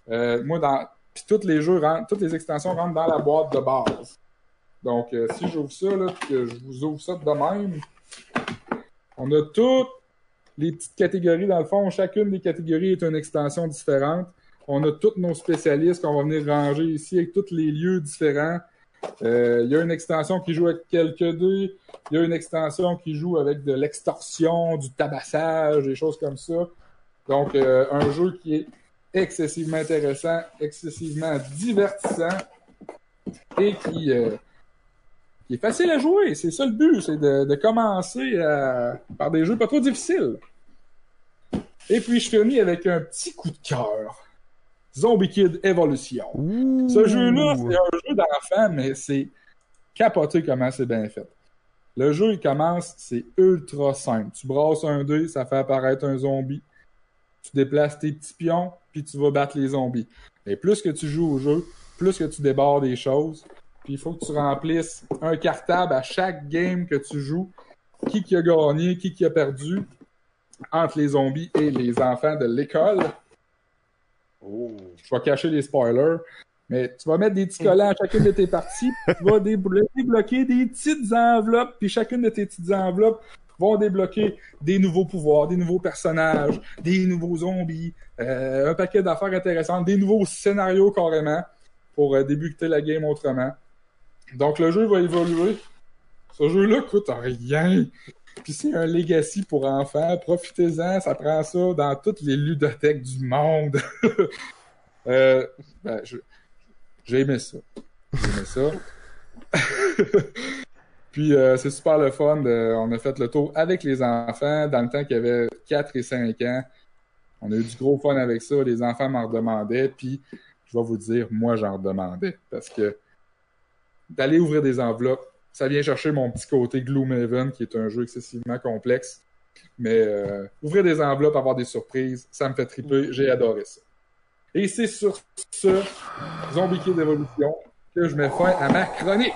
Speaker 3: Moi, dans, puis tous les jeux toutes les extensions rentrent dans la boîte de base. Donc, si j'ouvre ça, là, que je vous ouvre ça de même, on a toutes les petites catégories dans le fond. Chacune des catégories est une extension différente. On a tous nos spécialistes qu'on va venir ranger ici avec tous les lieux différents. Euh, Il y a une extension qui joue avec quelques dés. Il y a une extension qui joue avec de l'extorsion, du tabassage, des choses comme ça. Donc, euh, un jeu qui est excessivement intéressant, excessivement divertissant et qui, euh, qui est facile à jouer. C'est ça le but, c'est de, de commencer euh, par des jeux pas trop difficiles. Et puis, je finis avec un petit coup de cœur. Zombie Kid Evolution.
Speaker 2: Ouh.
Speaker 3: Ce jeu-là, c'est un jeu d'enfant, mais c'est capoté comment c'est bien fait. Le jeu, il commence, c'est ultra simple. Tu brasses un dé, ça fait apparaître un zombie. Tu déplaces tes petits pions, puis tu vas battre les zombies. Et plus que tu joues au jeu, plus que tu débordes des choses. Puis il faut que tu remplisses un cartable à chaque game que tu joues. Qui qui a gagné, qui qui a perdu entre les zombies et les enfants de l'école. Je vais cacher les spoilers. Mais tu vas mettre des petits collants à chacune de tes parties, tu vas déblo- débloquer des petites enveloppes, puis chacune de tes petites enveloppes vont débloquer des nouveaux pouvoirs, des nouveaux personnages, des nouveaux zombies, euh, un paquet d'affaires intéressantes, des nouveaux scénarios carrément pour euh, débuter la game autrement. Donc le jeu va évoluer. Ce jeu-là coûte rien. Puis c'est un legacy pour enfants. Profitez-en, ça prend ça dans toutes les ludothèques du monde. *laughs* euh, ben, j'ai aimé ça. J'ai aimé ça. *laughs* Puis euh, c'est super le fun. on a fait le tour avec les enfants dans le temps qu'il y avait 4 et 5 ans. On a eu du gros fun avec ça. Les enfants m'en redemandaient. Puis je vais vous dire, moi j'en redemandais. Parce que d'aller ouvrir des enveloppes, ça vient chercher mon petit côté Gloomhaven, qui est un jeu excessivement complexe. Mais euh, ouvrir des enveloppes, avoir des surprises, ça me fait triper. J'ai adoré ça. Et c'est sur ce Zombie Kid Evolution que je mets fin à ma chronique.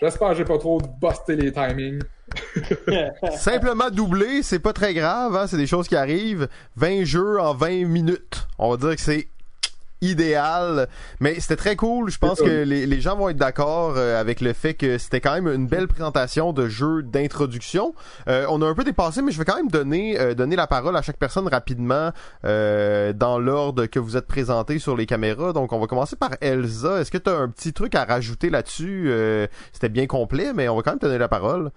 Speaker 3: J'espère que j'ai pas trop busté les timings. *laughs*
Speaker 2: Simplement doublé, c'est pas très grave, hein, c'est des choses qui arrivent. 20 jeux en 20 minutes. On va dire que c'est idéal. Mais c'était très cool. Je pense que les, les gens vont être d'accord euh, avec le fait que c'était quand même une belle présentation de jeu d'introduction. Euh, on a un peu dépassé, mais je vais quand même donner euh, donner la parole à chaque personne rapidement euh, dans l'ordre que vous êtes présenté sur les caméras. Donc, on va commencer par Elsa. Est-ce que tu as un petit truc à rajouter là-dessus? Euh, C'était bien complet, mais on va quand même te donner la parole.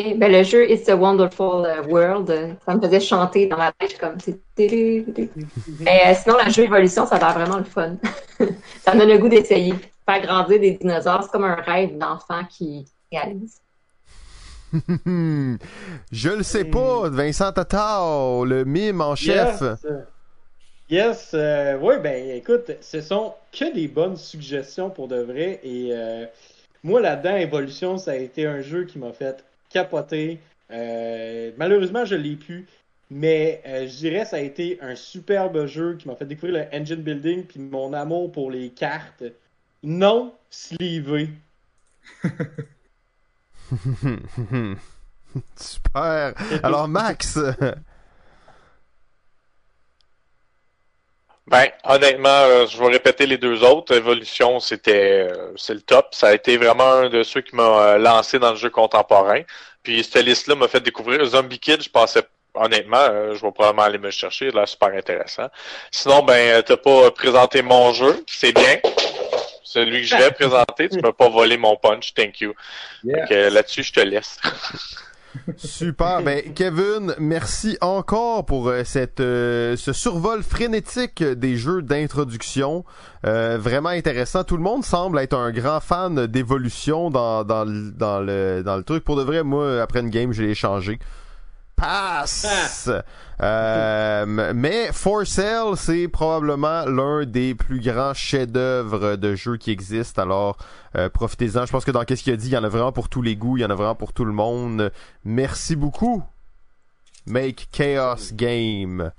Speaker 5: Et, ben, le jeu It's a Wonderful euh, World, ça me faisait chanter dans ma tête comme c'est. Mais euh, sinon, le jeu Évolution, ça a l'air vraiment le fun. *laughs* ça me donne le goût d'essayer. Faire grandir des dinosaures, c'est comme un rêve d'enfant qui réalise. *laughs*
Speaker 2: je le sais pas, Vincent Tatao, le mime en chef.
Speaker 1: Yes, yes euh, oui, ben écoute, ce sont que des bonnes suggestions pour de vrai. Et euh, moi, là-dedans, Evolution, ça a été un jeu qui m'a fait capoter. Euh, malheureusement, je l'ai pu. Mais euh, je dirais ça a été un superbe jeu qui m'a fait découvrir le engine building puis mon amour pour les cartes non sleevées. *laughs*
Speaker 2: Super. Alors Max, *laughs*
Speaker 4: Ben, honnêtement, euh, je vais répéter les deux autres. Evolution, c'était euh, c'est le top. Ça a été vraiment un de ceux qui m'a euh, lancé dans le jeu contemporain. Puis cette liste-là m'a fait découvrir Zombie Kid. Je pensais honnêtement, je vais probablement aller me le chercher. Là, super intéressant. Sinon, ben, t'as pas présenté mon jeu. C'est bien. Celui que je vais *laughs* présenter, tu m'as pas volé mon punch. Thank you.
Speaker 3: Yeah.
Speaker 4: Là-dessus, je te laisse. *laughs*
Speaker 2: super. Ben Kevin, merci encore pour euh, cette euh, ce survol frénétique des jeux d'introduction. Euh, vraiment intéressant. Tout le monde semble être un grand fan d'évolution dans dans le dans le dans le truc. Pour de vrai, moi après une game, je l'ai changé. Passe. Euh, mais For Sale, c'est probablement l'un des plus grands chefs-d'œuvre de jeux qui existent. Alors, euh, profitez-en. Je pense que dans qu'est-ce qu'il a dit, il y en a vraiment pour tous les goûts, il y en a vraiment pour tout le monde. Merci beaucoup. Make Chaos Game.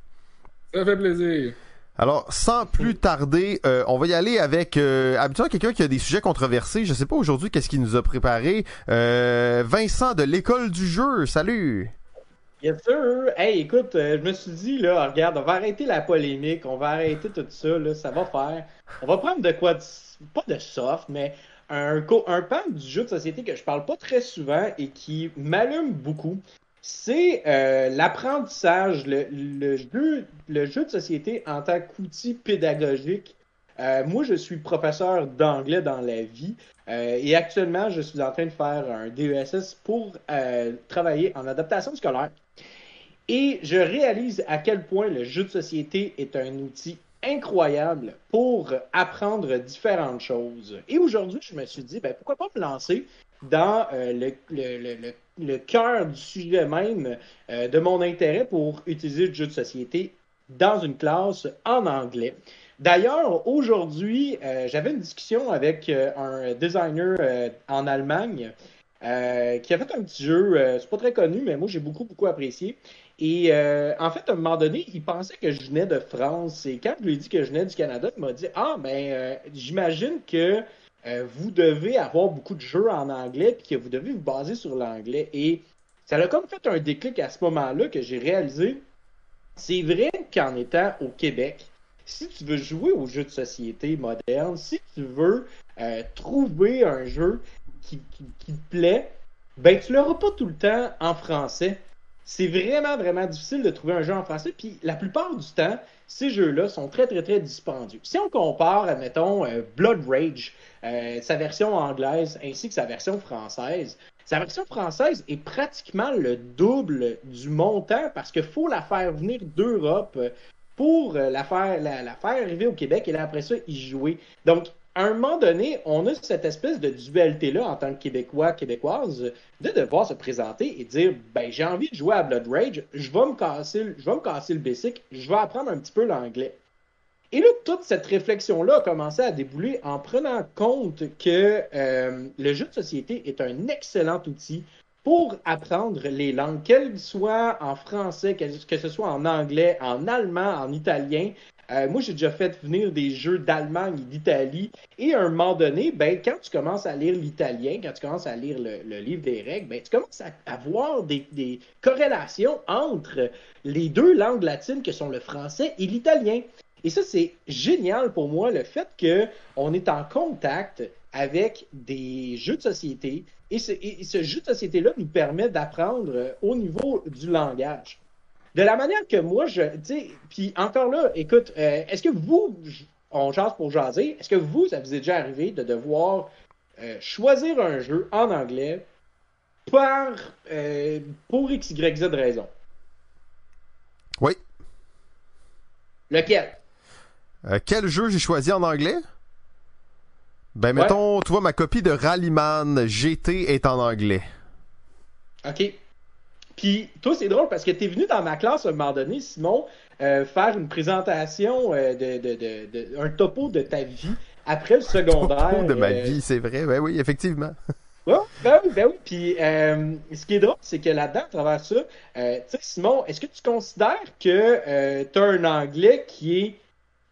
Speaker 3: Ça fait plaisir.
Speaker 2: Alors, sans plus tarder, euh, on va y aller avec euh, habituellement quelqu'un qui a des sujets controversés. Je sais pas aujourd'hui qu'est-ce qu'il nous a préparé. Euh, Vincent de l'école du jeu. Salut.
Speaker 1: Yes sir! Hey, écoute, euh, je me suis dit, là, regarde, on va arrêter la polémique, on va arrêter tout ça, là, ça va faire. On va prendre de quoi, de- pas de soft, mais un, un pan du jeu de société que je parle pas très souvent et qui m'allume beaucoup. C'est euh, l'apprentissage, le, le jeu, le jeu de société en tant qu'outil pédagogique. Euh, moi, je suis professeur d'anglais dans la vie. Euh, et actuellement, je suis en train de faire un DESS pour euh, travailler en adaptation scolaire. Et je réalise à quel point le jeu de société est un outil incroyable pour apprendre différentes choses. Et aujourd'hui, je me suis dit, ben, pourquoi pas me lancer dans le, cœur du sujet même de mon intérêt pour utiliser le jeu de société dans une classe en anglais. D'ailleurs, aujourd'hui, euh, j'avais une discussion avec euh, un designer euh, en Allemagne qui a fait un petit jeu, c'est pas très connu, mais moi j'ai beaucoup, beaucoup apprécié. Et en fait, à un moment donné, il pensait que je venais de France. Et quand je lui ai dit que je venais du Canada, il m'a dit Ah, ben, j'imagine que vous devez avoir beaucoup de jeux en anglais, puis que vous devez vous baser sur l'anglais. Et ça a comme fait un déclic à ce moment-là que j'ai réalisé c'est vrai qu'en étant au Québec, si tu veux jouer aux jeux de société modernes, si tu veux euh, trouver un jeu qui, te plaît, ben tu l'auras pas tout le temps en français. C'est vraiment, vraiment difficile de trouver un jeu en français. Puis la plupart du temps, ces jeux-là sont très, très, très dispendieux. Si on compare, admettons, euh, Blood Rage, euh, sa version anglaise ainsi que sa version française, sa version française est pratiquement le double du montant parce qu'il faut la faire venir d'Europe pour euh, la faire, arriver au Québec et là, après ça, y jouer. Donc, à un moment donné, on a cette espèce de dualité-là en tant que Québécois, Québécoise, de devoir se présenter et dire ben j'ai envie de jouer à Blood Rage, je vais me casser, je vais me casser le basic, je vais apprendre un petit peu l'anglais. Et là, toute cette réflexion-là a commencé à débouler en prenant compte que euh, le jeu de société est un excellent outil pour apprendre les langues, qu'elles soient en français, que, ce soit en anglais, en allemand, en italien. Euh, moi, j'ai déjà fait venir des jeux d'Allemagne et d'Italie. Et à un moment donné, ben, quand tu commences à lire l'italien, quand tu commences à lire le, le livre des règles, ben, tu commences à, à voir des, des corrélations entre les deux langues latines que sont le français et l'italien. Et ça, c'est génial pour moi, le fait qu'on est en contact avec des jeux de société. Et ce, et ce jeu de société-là nous permet d'apprendre euh, au niveau du langage. De la manière que moi, je. Tu sais, puis encore là, écoute, euh, est-ce que vous, on jase pour jaser, est-ce que vous, ça vous est déjà arrivé de devoir euh, choisir un jeu en anglais par, euh, pour X, Y, Z raison?
Speaker 2: Oui.
Speaker 1: Lequel?
Speaker 2: Quel jeu j'ai choisi en anglais? Ben, mettons, tu vois, ma copie de Rallyman GT est en anglais.
Speaker 1: OK. Puis, toi, c'est drôle parce que tu es venu dans ma classe à un moment donné, Simon, euh, faire une présentation euh, de, de, de, de, un topo de ta vie après le *laughs* secondaire.
Speaker 2: Topo de ma
Speaker 1: euh,
Speaker 2: vie, c'est vrai. Ben oui, effectivement. *laughs*
Speaker 1: Ouais, ben oui, ben oui. Puis, ce qui est drôle, c'est que là-dedans, à travers ça, tu sais, Simon, est-ce que tu considères que tu as un anglais qui est.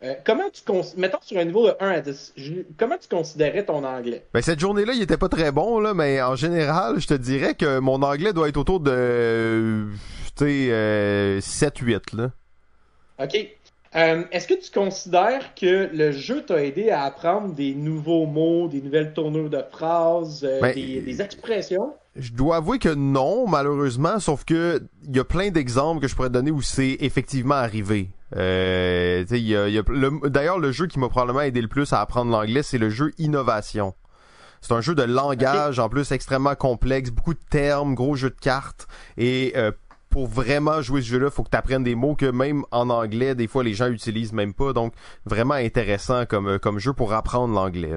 Speaker 1: euh, comment tu. Mettons sur un niveau de 1 à 10, je- comment tu considérais ton anglais?
Speaker 2: Ben, cette journée-là, il était pas très bon, là, mais en général, je te dirais que mon anglais doit être autour de, euh, tu sais, euh, 7-8, là.
Speaker 1: OK. Euh, Est-ce que tu considères que le jeu t'a aidé à apprendre des nouveaux mots, des nouvelles tournures de phrases,
Speaker 2: Ben,
Speaker 1: des, des expressions?
Speaker 2: Je dois avouer que non, malheureusement, sauf que il y a plein d'exemples que je pourrais donner où c'est effectivement arrivé. Euh, y a, y a- le- D'ailleurs, le jeu qui m'a probablement aidé le plus à apprendre l'anglais, c'est le jeu Innovation. C'est un jeu de langage en plus extrêmement complexe, beaucoup de termes, gros jeu de cartes. Et euh, pour vraiment jouer ce jeu-là, faut que tu apprennes des mots que même en anglais, des fois les gens utilisent même pas. Donc vraiment intéressant comme, euh, comme jeu pour apprendre l'anglais.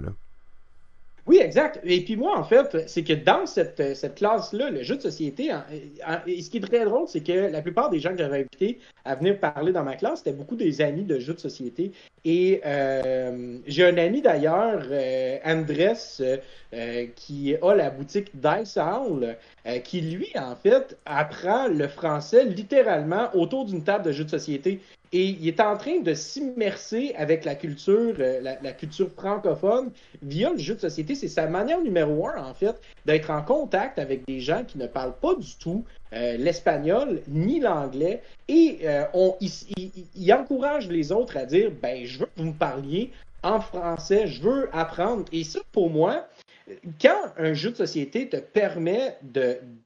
Speaker 1: Oui, exact. Et puis moi, en fait, c'est que dans cette, cette classe-là, le jeu de société, et ce qui est très drôle, c'est que la plupart des gens que j'avais invités à venir parler dans ma classe, c'était beaucoup des amis de jeux de société. Et euh, j'ai un ami d'ailleurs, euh, Andres, euh, euh, qui a la boutique Dice Owl, euh, qui lui, en fait, apprend le français littéralement autour d'une table de jeux de société. Et il est en train de s'immerser avec la culture, euh, la, la culture francophone via le jeu de société. C'est sa manière numéro un, en fait, d'être en contact avec des gens qui ne parlent pas du tout euh, l'espagnol ni l'anglais. Et euh, on, il, il- il encourage les autres à dire, ben, je veux que vous me parliez en français, je veux apprendre. Et ça, pour moi, quand un jeu de société te permet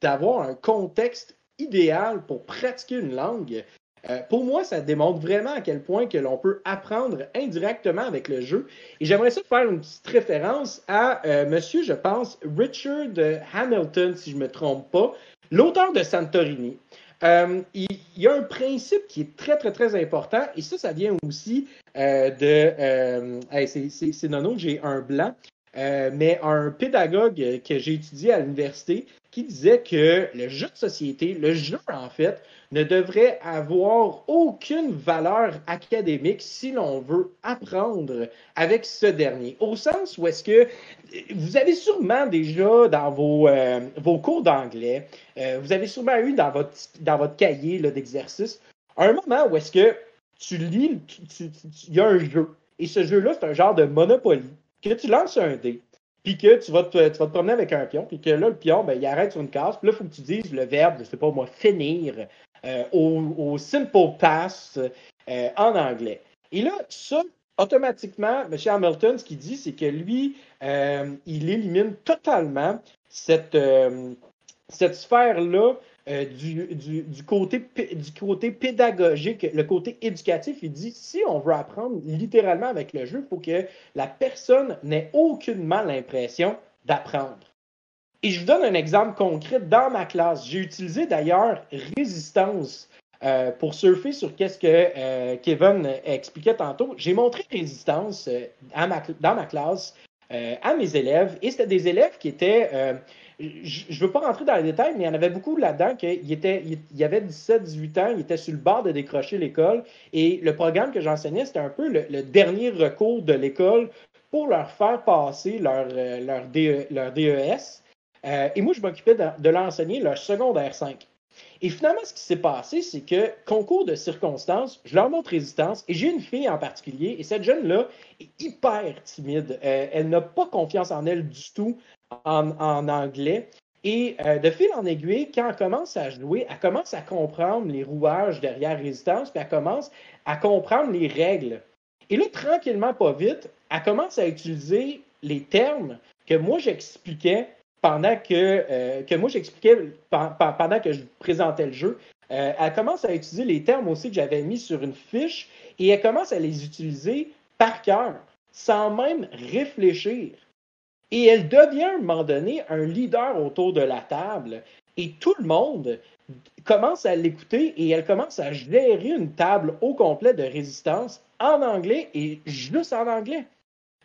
Speaker 1: d'avoir un contexte idéal pour pratiquer une langue, euh, pour moi, ça démontre vraiment à quel point que l'on peut apprendre indirectement avec le jeu. Et j'aimerais ça faire une petite référence à euh, monsieur, je pense, Richard Hamilton, si je me trompe pas, l'auteur de Santorini. Euh, il, y a un principe qui est très, très, très important, et ça, ça vient aussi euh, de... Hey, c'est- nono, j'ai un blanc, mais un pédagogue que j'ai étudié à l'université qui disait que le jeu de société, le jeu en fait, ne devrait avoir aucune valeur académique si l'on veut apprendre avec ce dernier. Au sens où est-ce que vous avez sûrement déjà dans vos, euh, vos cours d'anglais, euh, vous avez sûrement eu dans votre, dans votre cahier d'exercice un moment où est-ce que tu lis, il y a un jeu. Et ce jeu-là, c'est un genre de Monopoly. Que tu lances un dé, puis que tu vas, te, tu vas te promener avec un pion, puis que là, le pion, ben, il arrête sur une case, puis là, il faut que tu dises le verbe, je sais pas moi, finir, au, au simple pass euh, en anglais. Et là, ça, automatiquement, M. Hamilton, ce qu'il dit, c'est que lui, euh, il élimine totalement cette, euh, cette sphère-là euh, du, du, du, côté, du côté pédagogique, le côté éducatif. Il dit, si on veut apprendre littéralement avec le jeu, il faut que la personne n'ait aucunement l'impression d'apprendre. Et je vous donne un exemple concret dans ma classe. J'ai utilisé d'ailleurs résistance euh, pour surfer sur qu'est-ce que euh, Kevin expliquait tantôt. J'ai montré résistance euh, dans ma classe euh, à mes élèves et c'était des élèves qui étaient. euh, je ne veux pas rentrer dans les détails, mais il y en avait beaucoup là-dedans qui étaient, il il avait 17-18 ans, ils étaient sur le bord de décrocher l'école et le programme que j'enseignais, c'était un peu le, dernier recours de l'école pour leur faire passer leur, euh, leur DES. Euh, et moi, je m'occupais de, de l'enseigner leur secondaire 5. Et finalement, ce qui s'est passé, c'est que, concours de circonstances, je leur montre résistance, et j'ai une fille en particulier, et cette jeune-là est hyper timide. Euh, elle n'a pas confiance en elle du tout en, en anglais. Et euh, de fil en aiguille, quand elle commence à jouer, elle commence à comprendre les rouages derrière résistance, puis elle commence à comprendre les règles Et là, tranquillement, pas vite, elle commence à utiliser les termes que moi j'expliquais pendant que, euh, que moi j'expliquais pendant que je présentais le jeu. Euh, elle commence à utiliser les termes aussi que j'avais mis sur une fiche et elle commence à les utiliser par cœur, sans même réfléchir. Et elle devient à un moment donné un leader autour de la table. Et tout le monde commence à l'écouter et elle commence à gérer une table au complet de résistance en anglais et juste en anglais.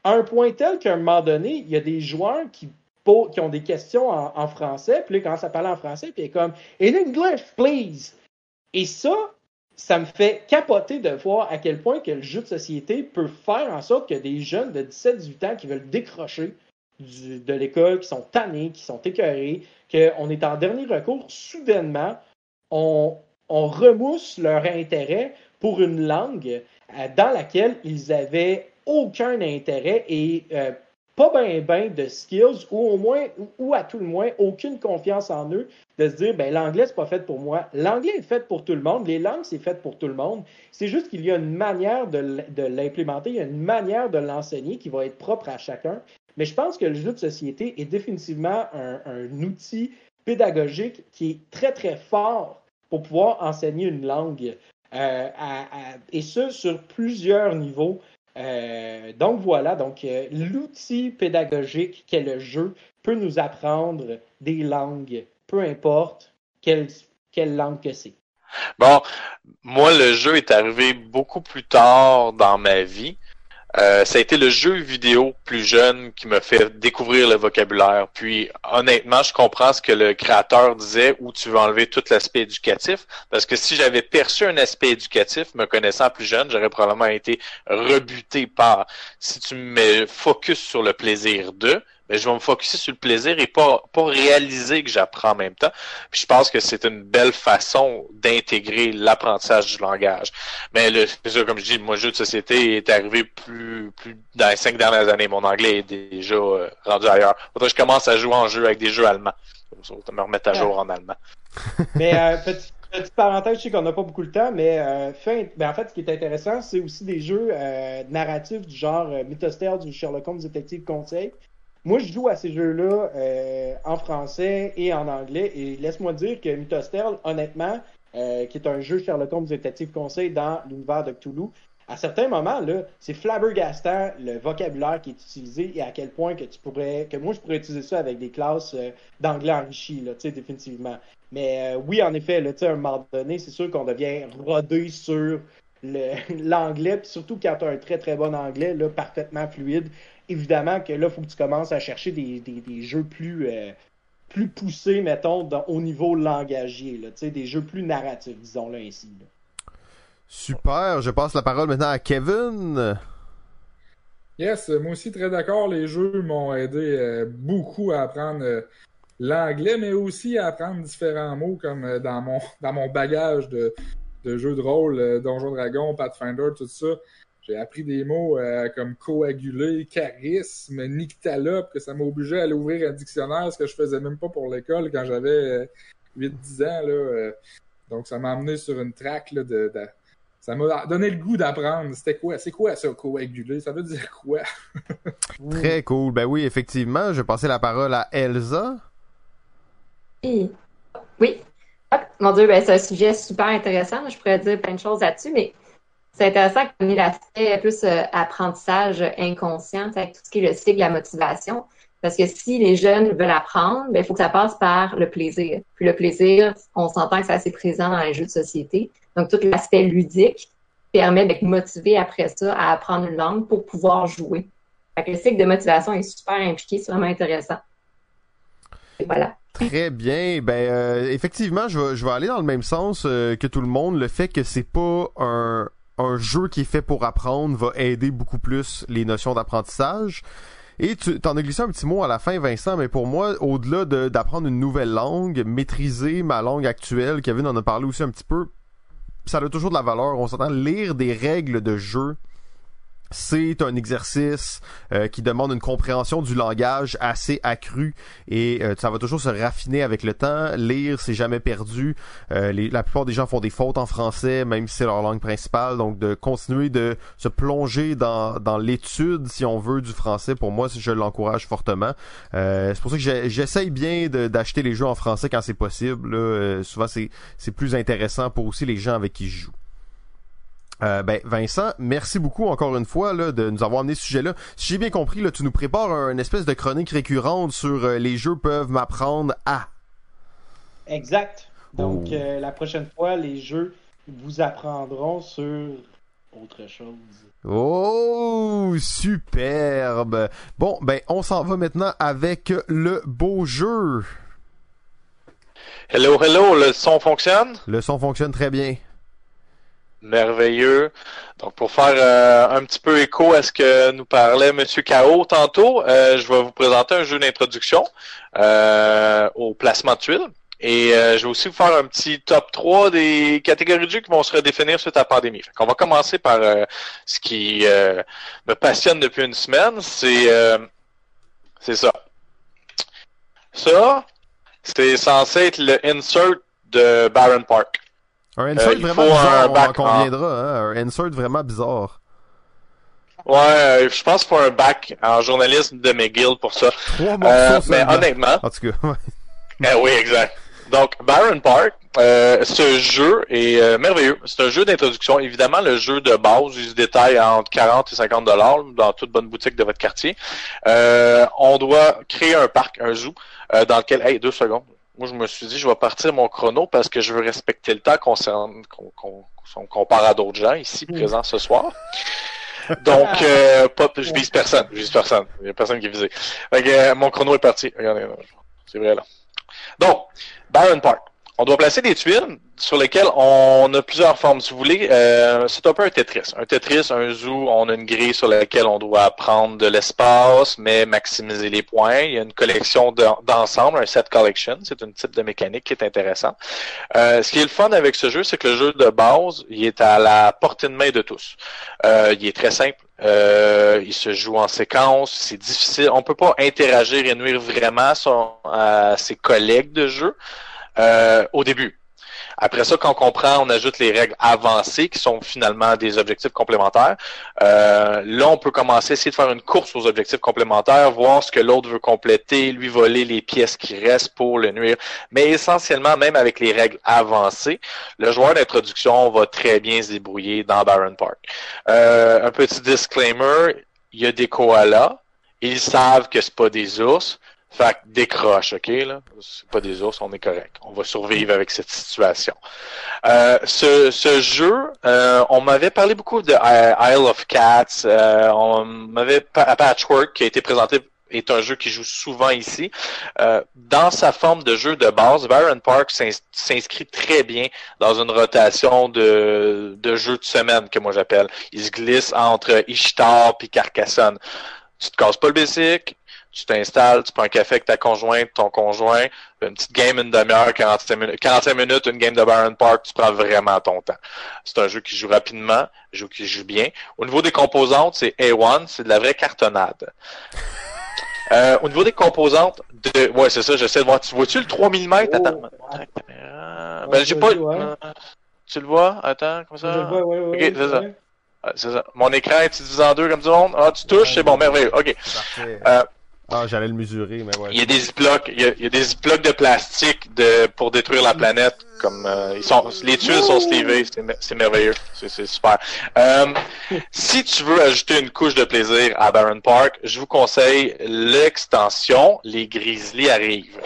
Speaker 1: À un point tel qu'à un moment donné, il y a des joueurs qui, qui ont des questions en, français, puis là, quand ça parle en français, puis elle est comme In English, please! Et ça, ça me fait capoter de voir à quel point que le jeu de société peut faire en sorte que des jeunes de 17-18 ans qui veulent décrocher de l'école, qui sont tannés, qui sont écœurés, qu'on est en dernier recours, soudainement, on, on remousse leur intérêt pour une langue euh, dans laquelle ils avaient aucun intérêt et euh, pas bien ben de skills ou au moins ou à tout le moins aucune confiance en eux de se dire ben l'anglais c'est pas fait pour moi. L'anglais est fait pour tout le monde. Les langues c'est fait pour tout le monde. C'est juste qu'il y a une manière de, l'implémenter. Il y a une manière de l'enseigner qui va être propre à chacun. Mais je pense que le jeu de société est définitivement un outil pédagogique qui est très très fort pour pouvoir enseigner une langue euh, et ce, sur plusieurs niveaux. Euh, donc voilà, donc euh, l'outil pédagogique qu'est le jeu peut nous apprendre des langues, peu importe quelle, quelle langue que c'est.
Speaker 4: Bon, moi le jeu est arrivé beaucoup plus tard dans ma vie. Euh, ça a été le jeu vidéo plus jeune qui me fait découvrir le vocabulaire. Puis honnêtement, je comprends ce que le créateur disait où tu veux enlever tout l'aspect éducatif. Parce que si j'avais perçu un aspect éducatif, me connaissant plus jeune, j'aurais probablement été rebuté par si tu me focus sur le plaisir de, mais je vais me focuser sur le plaisir et pas, pas réaliser que j'apprends en même temps. Puis je pense que c'est une belle façon d'intégrer l'apprentissage du langage. Mais le, comme je dis, mon jeu de société est arrivé plus, plus dans les cinq dernières années. Mon anglais est déjà euh, rendu ailleurs. Faudrait je commence à jouer en jeu avec des jeux allemands. Vais me remettre à jour en allemand. *laughs*
Speaker 1: Mais euh, petite parenthèse, je sais qu'on n'a pas beaucoup de temps, mais euh, fin, ben, en fait, ce qui est intéressant, c'est aussi des jeux euh, narratifs du genre euh, Mythostel du Sherlock Holmes Detective Conseil, moi, je joue à ces jeux-là euh, en français et en anglais. Et laisse-moi dire que Mythostel, honnêtement, euh, qui est un jeu Sherlock Holmes Détective Conseil dans l'univers de Cthulhu, à certains moments, c'est flabbergastant le vocabulaire qui est utilisé et à quel point que tu pourrais, que moi je pourrais utiliser ça avec des classes euh, d'anglais enrichi, là, tu sais, définitivement. Mais oui, en effet, là, tu sais, un moment donné, c'est sûr qu'on devient rodé sur *laughs* l'anglais, surtout quand tu as un très très bon anglais, là, parfaitement fluide, évidemment que là, il faut que tu commences à chercher des, jeux plus, euh, plus poussés, mettons, au niveau langagier, là, des jeux plus narratifs, disons-le ainsi.
Speaker 2: Super, je passe la parole maintenant à Kevin.
Speaker 3: Yes, moi aussi très d'accord. Les jeux m'ont aidé euh, beaucoup à apprendre euh, l'anglais, mais aussi à apprendre différents mots comme dans mon *laughs* dans mon bagage de, de jeux de rôle, Donjon Dragon, Pathfinder, tout ça. J'ai appris des mots euh, comme coaguler, charisme, nyctalope, que ça m'a obligé à aller ouvrir un dictionnaire, ce que je faisais même pas pour l'école quand j'avais 8-10 euh, ans. Là, euh. donc ça m'a amené sur une traque là, de, ça m'a donné le goût d'apprendre. C'était quoi? C'est quoi ça, coaguler? Ça veut dire quoi? *laughs*
Speaker 2: Très cool. Ben oui, effectivement, je vais passer la parole à Elsa.
Speaker 5: Oui. Oui. Mon Dieu, ben, c'est un sujet super intéressant. Je pourrais dire plein de choses là-dessus, mais c'est intéressant qu'on ait l'aspect plus euh, apprentissage inconscient avec tout ce qui est le cycle de la motivation. Parce que si les jeunes veulent apprendre, ben, il faut que ça passe par le plaisir. Puis le plaisir, on s'entend que c'est assez présent dans les jeux de société. Donc, tout l'aspect ludique permet d'être motivé après ça à apprendre une langue pour pouvoir jouer. Fait que le cycle de motivation est super impliqué, c'est vraiment intéressant. voilà.
Speaker 2: Très bien. Ben euh, effectivement, je vais, je vais aller dans le même sens euh, que tout le monde. Le fait que c'est pas un, un jeu qui est fait pour apprendre va aider beaucoup plus les notions d'apprentissage. Et tu t'en as glissé un petit mot à la fin, Vincent, mais pour moi, au-delà d'apprendre une nouvelle langue, maîtriser ma langue actuelle, Kevin en a parlé aussi un petit peu, ça a toujours de la valeur. On s'entend lire des règles de jeu c'est un exercice euh, qui demande une compréhension du langage assez accrue et euh, ça va toujours se raffiner avec le temps. Lire, c'est jamais perdu. Euh, la plupart des gens font des fautes en français, même si c'est leur langue principale. Donc de continuer de se plonger dans, l'étude, si on veut, du français, pour moi, je l'encourage fortement. c'est pour ça que j'essaye bien d'acheter les jeux en français quand c'est possible. Souvent, c'est plus intéressant pour aussi les gens avec qui je joue. Euh, ben Vincent, merci beaucoup encore une fois là, de nous avoir amené ce sujet-là. Si j'ai bien compris, là, tu nous prépares une espèce de chronique récurrente sur euh, les jeux peuvent m'apprendre à.
Speaker 1: Exact. Donc oh. euh, la prochaine fois, les jeux vous apprendront sur autre chose.
Speaker 2: Oh, superbe. Bon, ben on s'en va maintenant avec le beau jeu.
Speaker 4: Hello, hello, le son fonctionne?
Speaker 2: Le son fonctionne très bien
Speaker 4: merveilleux. Donc, pour faire euh, un petit peu écho à ce que nous parlait M. K.O. tantôt, euh, je vais vous présenter un jeu d'introduction euh, au placement de tuiles. Et je vais aussi vous faire un petit top 3 des catégories de jeux qui vont se redéfinir suite à la pandémie. On va commencer par ce qui me passionne depuis une semaine, c'est c'est ça. Ça, c'est censé être le insert de Baron Park.
Speaker 2: Un insert euh, vraiment bizarre, on conviendra, hein? Un insert vraiment bizarre.
Speaker 4: Ouais, je pense faut un bac en journalisme de McGill pour ça. Trois euh, mais honnêtement.
Speaker 2: En tout cas, ouais. *laughs*
Speaker 4: Eh oui, exact. Donc, Baron Park, euh, ce jeu est euh, merveilleux. C'est un jeu d'introduction. Évidemment, le jeu de base, il se détaille entre 40 et 50 dollars dans toute bonne boutique de votre quartier. Euh, on doit créer un parc, un zoo, dans lequel, hey, deux secondes, moi, je me suis dit, je vais partir mon chrono parce que je veux respecter le temps qu'on compare à d'autres gens ici mm. présents ce soir. Donc, euh, pas, je vise personne. Je vise personne. Il n'y a personne qui est visé. Euh, mon chrono est parti. Regardez, c'est vrai là. Donc, Baron Park. On doit placer des tuiles sur lesquelles on a plusieurs formes. Si vous voulez, euh, c'est un peu un Tetris. Un Tetris, un zoo, on a une grille sur laquelle on doit prendre de l'espace, mais maximiser les points. Il y a une collection d'ensemble, un set collection. C'est un type de mécanique qui est intéressant. Euh, ce qui est le fun avec ce jeu, c'est que le jeu de base, il est à la portée de main de tous. Euh, il est très simple. Euh, il se joue en séquence, c'est difficile. On peut pas interagir et nuire vraiment à ses collègues de jeu. Euh, au début. Après ça, quand on comprend, on ajoute les règles avancées qui sont finalement des objectifs complémentaires. Euh, là, on peut commencer à essayer de faire une course aux objectifs complémentaires, voir ce que l'autre veut compléter, lui voler les pièces qui restent pour le nuire. Mais essentiellement, même avec les règles avancées, le joueur d'introduction va très bien se débrouiller dans Baron Park. Euh, un petit disclaimer, il y a des koalas. Ils savent que c'est pas des ours. Fait que décroche, OK? Là? C'est pas des ours, on est correct. On va survivre avec cette situation. Euh, ce, ce jeu, euh, on m'avait parlé beaucoup de Isle of Cats. Euh, on m'avait Patchwork qui a été présenté est un jeu qui joue souvent ici. Euh, dans sa forme de jeu de base, Baron Park s'inscrit très bien dans une rotation de, de jeux de semaine que moi j'appelle. Il se glisse entre Ishtar et Carcassonne. Tu te casses pas le basic, tu t'installes, tu prends un café avec ta conjointe, ton conjoint, une petite game une demi-heure, 45 minutes, 45 minutes, une game de Baron Park, tu prends vraiment ton temps. C'est un jeu qui joue rapidement, un jeu qui joue bien. Au niveau des composantes, c'est A1, c'est de la vraie cartonnade. *laughs* Euh, au niveau des composantes de. Ouais, c'est ça, j'essaie de voir. Tu vois-tu le 3 mm? Attends. Ben, j'ai pas. Tu le vois? Attends, comme ça. Je le vois, ouais, ouais. Ok, c'est ça. c'est ça. Mon écran est divisé en deux comme du monde? Ah, tu touches, c'est bon, merveilleux. OK. Euh,
Speaker 2: ah, j'allais le mesurer, mais ouais.
Speaker 4: Il y a des blocs, il y a, des blocs de plastique de pour détruire la planète. Comme euh, ils sont, les tuiles sont slivées, c'est merveilleux, c'est super. Euh, *laughs* si tu veux ajouter une couche de plaisir à Baron Park, je vous conseille l'extension. Les Grizzlies arrivent.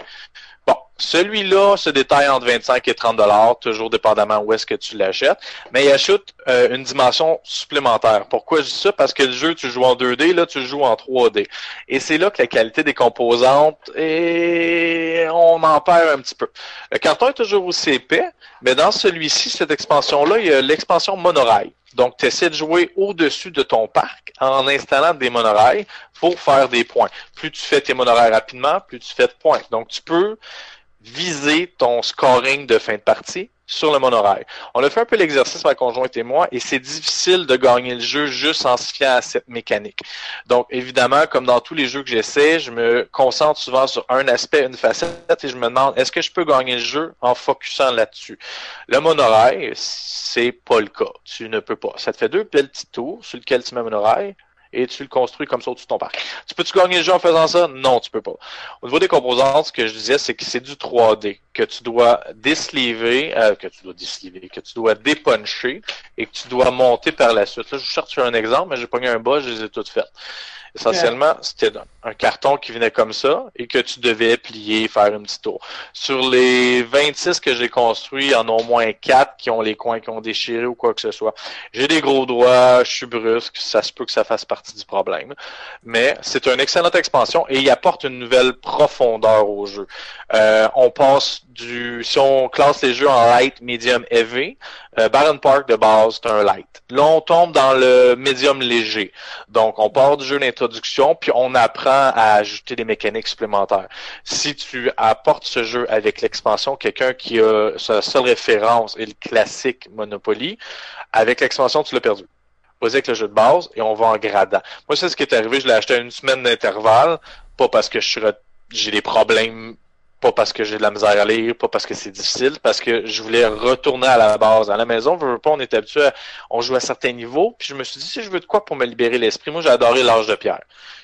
Speaker 4: Celui-là se détaille entre 25 et 30 dollars, toujours dépendamment où est-ce que tu l'achètes, mais il ajoute euh, une dimension supplémentaire. Pourquoi je dis ça? Parce que le jeu, tu joues en 2D, là, tu joues en 3D. Et c'est là que la qualité des composantes, et on en perd un petit peu. Le carton est toujours aussi épais, mais dans celui-ci, cette expansion-là, il y a l'expansion monorail. Donc, tu essaies de jouer au-dessus de ton parc en installant des monorails pour faire des points. Plus tu fais tes monorails rapidement, plus tu fais de points. Donc, tu peux viser ton scoring de fin de partie sur le monorail. On a fait un peu l'exercice, ma conjointe et moi, et c'est difficile de gagner le jeu juste en se fiant à cette mécanique. Donc, évidemment, comme dans tous les jeux que j'essaie, je me concentre souvent sur un aspect, une facette, et je me demande, est-ce que je peux gagner le jeu en focusant là-dessus? Le monorail, c'est pas le cas. Tu ne peux pas. Ça te fait deux petits tours sur lesquels tu mets monorail et tu le construis comme ça au-dessus de ton parc. Tu peux-tu gagner le jeu en faisant ça? Non, tu peux pas. Au niveau des composantes, ce que je disais, c'est que c'est du 3D, que tu dois désliver, euh, que tu dois désliver, que tu dois dépuncher et que tu dois monter par la suite. Là, je cherche un exemple, mais j'ai pogné un bas, je les ai toutes faites. Essentiellement, c'était un carton qui venait comme ça et que tu devais plier, faire un petit tour. Sur les 26 que j'ai construits, il y en a au moins 4 qui ont les coins qui ont déchiré ou quoi que ce soit. J'ai des gros doigts, je suis brusque, ça se peut que ça fasse partie du problème. Mais c'est une excellente expansion et il apporte une nouvelle profondeur au jeu. Euh, on passe du... Si on classe les jeux en light, medium, heavy, euh, Baron Park de base, c'est un light. Là, on tombe dans le médium léger. Donc, on part du jeu d'introduction, puis on apprend à ajouter des mécaniques supplémentaires. Si tu apportes ce jeu avec l'expansion, quelqu'un qui a sa seule référence est le classique Monopoly, avec l'expansion, tu l'as perdu. Avec le jeu de base et on va en gradant. Moi, c'est ce qui est arrivé. Je l'ai acheté à une semaine d'intervalle, pas parce que je j'ai des problèmes pas parce que j'ai de la misère à lire, pas parce que c'est difficile, parce que je voulais retourner à la base. À la maison, pas, on est habitué à, on joue à certains niveaux, puis je me suis dit, si je veux de quoi pour me libérer l'esprit, moi j'ai adoré l'âge de pierre,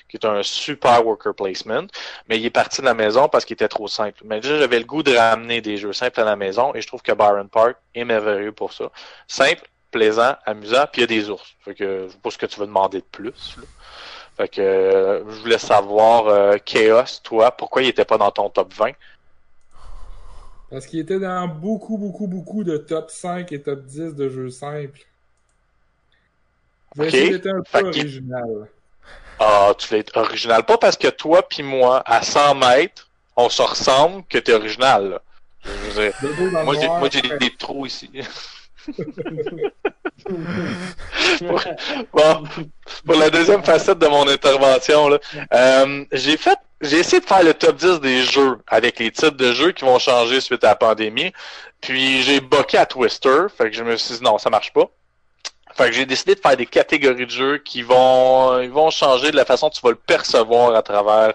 Speaker 4: qui est un super worker placement, mais il est parti de la maison parce qu'il était trop simple. Mais déjà, j'avais le goût de ramener des jeux simples à la maison, et je trouve que Byron Park est merveilleux pour ça. Simple, plaisant, amusant, puis il y a des ours. Fait que je sais pas ce que tu veux demander de plus. Là. Fait que euh, je voulais savoir, euh, Chaos, toi, pourquoi il était pas dans ton top 20?
Speaker 3: Parce qu'il était dans beaucoup, beaucoup, beaucoup de top 5 et top 10 de jeux simples.
Speaker 4: Okay.
Speaker 3: C'était un peu original.
Speaker 4: Ah, tu l'es original. Pas parce que toi puis moi, à 100 mètres, on se ressemble que t'es original. Là. Je veux dire, moi, j'ai, moi, j'ai des, des trous ici. *laughs* bon, pour la deuxième facette de mon intervention, euh, j'ai fait, j'ai essayé de faire le top 10 des jeux avec les types de jeux qui vont changer suite à la pandémie. Puis j'ai boqué à Twister, fait que je me suis dit non, ça marche pas. Fait que j'ai décidé de faire des catégories de jeux qui vont, ils vont changer de la façon dont tu vas le percevoir à travers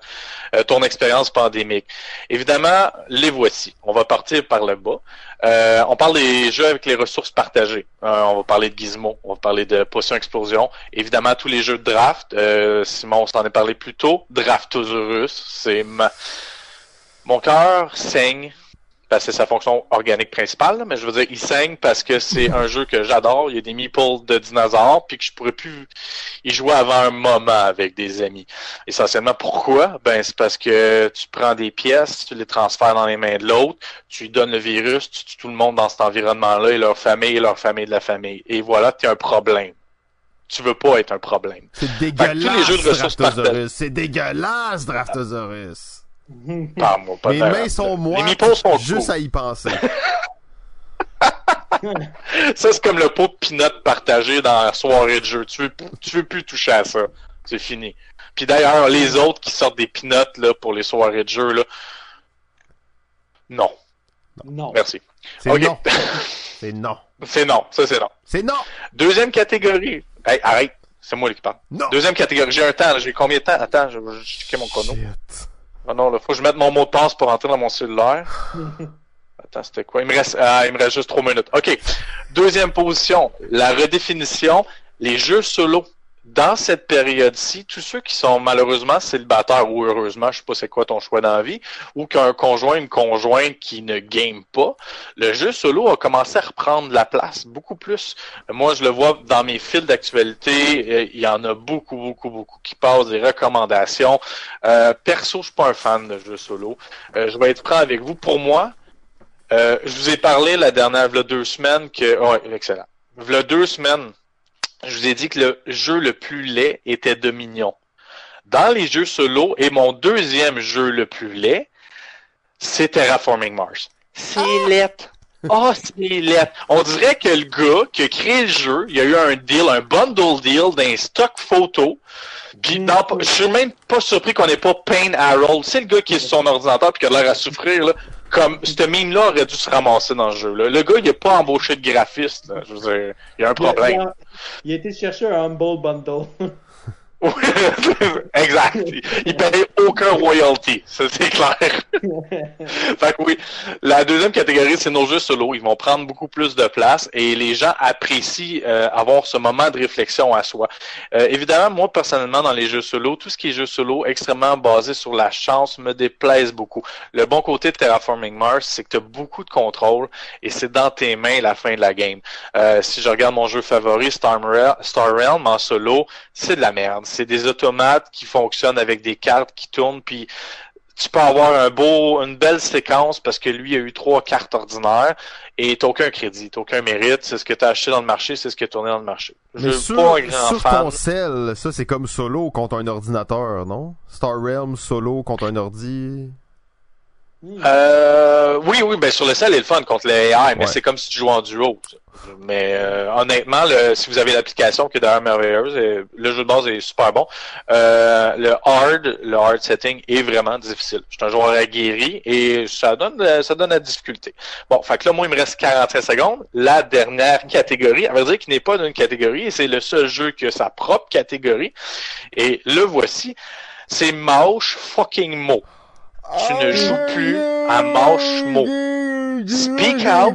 Speaker 4: euh, ton expérience pandémique. Évidemment, les voici. On va partir par le bas. Euh, on parle des jeux avec les ressources partagées. Euh, on va parler de Gizmo, on va parler de Potion Explosion. Évidemment, tous les jeux de draft. Euh, Simon s'en est parlé plus tôt. Draftosaurus, c'est ma... Mon cœur saigne parce que c'est sa fonction organique principale, mais je veux dire, il saigne parce que c'est un jeu que j'adore. Il y a des meeples de dinosaures, puis que je pourrais plus y jouer avant un moment avec des amis. Essentiellement, pourquoi? Ben, c'est parce que tu prends des pièces, tu les transfères dans les mains de l'autre, tu lui donnes le virus, tu tues tout le monde dans cet environnement-là, et leur famille, et leur famille de la famille. Et voilà, tu as un problème. Tu veux pas être un problème.
Speaker 2: C'est dégueulasse, Draftosaurus. C'est dégueulasse, Draftosaurus.
Speaker 4: Ah, moi,
Speaker 2: Mes mains sont moites,
Speaker 4: sont
Speaker 2: juste à y penser. *laughs*
Speaker 4: ça, c'est comme le pot de peanut partagé dans la soirée de jeu. Tu veux, tu veux plus toucher à ça. C'est fini. Puis d'ailleurs, les autres qui sortent des peanuts là, pour les soirées de jeu, là, non.
Speaker 1: Non.
Speaker 4: Merci.
Speaker 2: C'est non. *laughs* C'est non.
Speaker 4: C'est non. Ça, c'est non.
Speaker 2: C'est non.
Speaker 4: Deuxième catégorie. Hey, arrête. C'est moi qui parle.
Speaker 2: Non.
Speaker 4: Deuxième catégorie. J'ai un temps. J'ai combien de temps? Attends, je vais checker mon chrono.
Speaker 2: Shit.
Speaker 4: Ah non, là, faut que je mette mon mot de passe pour entrer dans mon cellulaire. *laughs* Attends, c'était quoi? Il me reste, ah, il me reste juste trois minutes. OK. Deuxième position, la redéfinition, les jeux solo. Dans cette période-ci, tous ceux qui sont malheureusement célibataires ou heureusement, je sais pas c'est quoi ton choix dans la vie, ou qu'un conjoint, une conjointe qui ne game pas, le jeu solo a commencé à reprendre la place beaucoup plus. Moi, je le vois dans mes fils d'actualité, euh, il y en a beaucoup, beaucoup, beaucoup qui passent des recommandations. Euh, perso, je suis pas un fan de jeux solo. Euh, je vais être franc avec vous. Pour moi, je vous ai parlé la dernière, il deux semaines que, ouais, excellent. Il y a deux semaines, je vous ai dit que le jeu le plus laid était Dominion. Dans les jeux solo, et mon deuxième jeu le plus laid, c'est Terraforming Mars. C'est laid. Oh, c'est laid. On dirait que le gars qui a créé le jeu, il y a eu un deal, un bundle deal d'un stock photo. Puis dans- je suis même pas surpris qu'on n'ait pas Payne Harold. C'est le gars qui est sur son ordinateur puis qui a l'air à souffrir, là. Comme, ce meme-là aurait dû se ramasser dans le jeu. Là. Le gars, il a pas embauché de graphiste. là. Je veux dire, il y a un
Speaker 1: Il a, il
Speaker 4: problème.
Speaker 1: a- il a été chercher un Humble Bundle. *laughs*
Speaker 4: Oui, *laughs* exact. Il paye aucun royalty. Ça, c'est clair. *laughs* fait que oui, la deuxième catégorie, c'est nos jeux solo. Ils vont prendre beaucoup plus de place et les gens apprécient euh, avoir ce moment de réflexion à soi. Euh, évidemment, moi, personnellement, dans les jeux solo, tout ce qui est jeux solo extrêmement basé sur la chance me déplaise beaucoup. Le bon côté de Terraforming Mars, c'est que tu as beaucoup de contrôle et c'est dans tes mains la fin de la game. Euh, si je regarde mon jeu favori, Star Realm, en solo, c'est de la merde. C'est des automates qui fonctionnent avec des cartes qui tournent, puis tu peux avoir un beau, une belle séquence parce que lui a eu trois cartes ordinaires et t'as aucun crédit, t'as aucun mérite. C'est ce que t'as acheté dans le marché, c'est ce qui est tourné dans le marché. Je
Speaker 2: Mais sur,
Speaker 4: pas un grand
Speaker 2: sur
Speaker 4: fan.
Speaker 2: ton ça c'est comme solo contre un ordinateur, non? Star Realm solo contre un ordi.
Speaker 4: Euh, oui, oui, ben sur le sel, il est le fun contre les AI, mais
Speaker 2: Ouais.
Speaker 4: c'est comme si tu jouais en duo. ça. Mais euh, honnêtement, le, si vous avez l'application qui est d'ailleurs merveilleuse, et le jeu de base est super bon. euh, le hard, le hard setting est vraiment difficile. Je suis un joueur aguerri et ça donne ça donne la difficulté. Bon, fait que là, moi, il me reste 45 secondes. La dernière catégorie, à vrai dire qu'il n'est pas d'une catégorie, et c'est le seul jeu qui a sa propre catégorie. Et le voici. C'est Mauche fucking Mo. Tu ne joues plus à Mauche Mo. Speak out.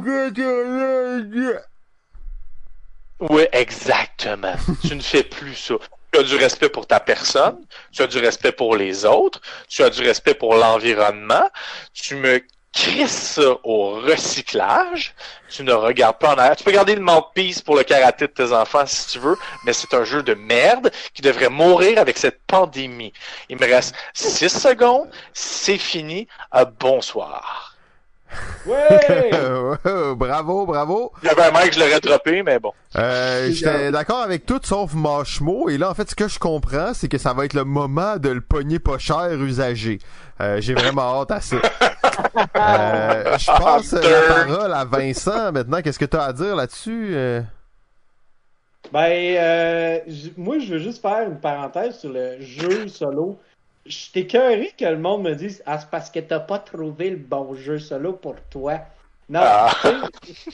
Speaker 4: Oui, exactement. *laughs* tu ne fais plus ça. Tu as du respect pour ta personne, tu as du respect pour les autres, tu as du respect pour l'environnement, tu me crisses ça au recyclage, tu ne regardes pas en arrière. Tu peux garder le mouthpiece pour le karaté de tes enfants si tu veux, mais c'est un jeu de merde qui devrait mourir avec cette pandémie. Il me reste 6 secondes, c'est fini, bonsoir. *laughs*
Speaker 1: Ouais!
Speaker 2: bravo, bravo.
Speaker 4: Il y avait un mec, je l'aurais droppé, mais bon.
Speaker 2: Euh, J'étais d'accord avec tout sauf Mashmo. Et là, en fait, ce que je comprends, c'est que ça va être le moment de le pogner pas cher usagé. Euh, J'ai vraiment hâte à ça. *laughs* Euh, je passe la parole à Vincent maintenant. Qu'est-ce que tu as à dire là-dessus? Euh,
Speaker 1: Ben, euh, moi, je veux juste faire une parenthèse sur le jeu solo. Je t'ai cœuré que le monde me dise Ah, c'est parce que t'as pas trouvé le bon jeu solo pour toi. Non,
Speaker 4: Ah.
Speaker 1: tu sais,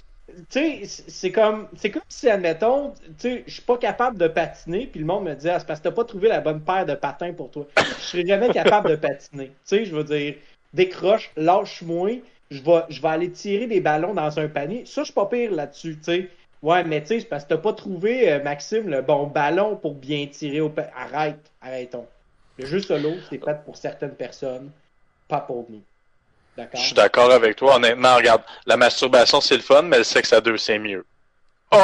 Speaker 1: tu sais, c'est comme, c'est comme si, admettons, tu sais, je suis pas capable de patiner, puis le monde me dit Ah, c'est parce que t'as pas trouvé la bonne paire de patins pour toi. Je serais jamais capable de patiner. Tu sais, je veux dire, décroche, lâche-moi, je vais, je vais aller tirer des ballons dans un panier. Ça, je suis pas pire là-dessus, tu sais. Ouais, mais tu sais, c'est parce que t'as pas trouvé, euh, Maxime, le bon ballon pour bien tirer au panier. Arrête, arrêtons. Le jeu solo, c'est fait pour certaines personnes, pas pour nous. D'accord?
Speaker 4: Je suis d'accord avec toi. Honnêtement, regarde, la masturbation, c'est le fun, mais le sexe à deux, c'est mieux. Oh,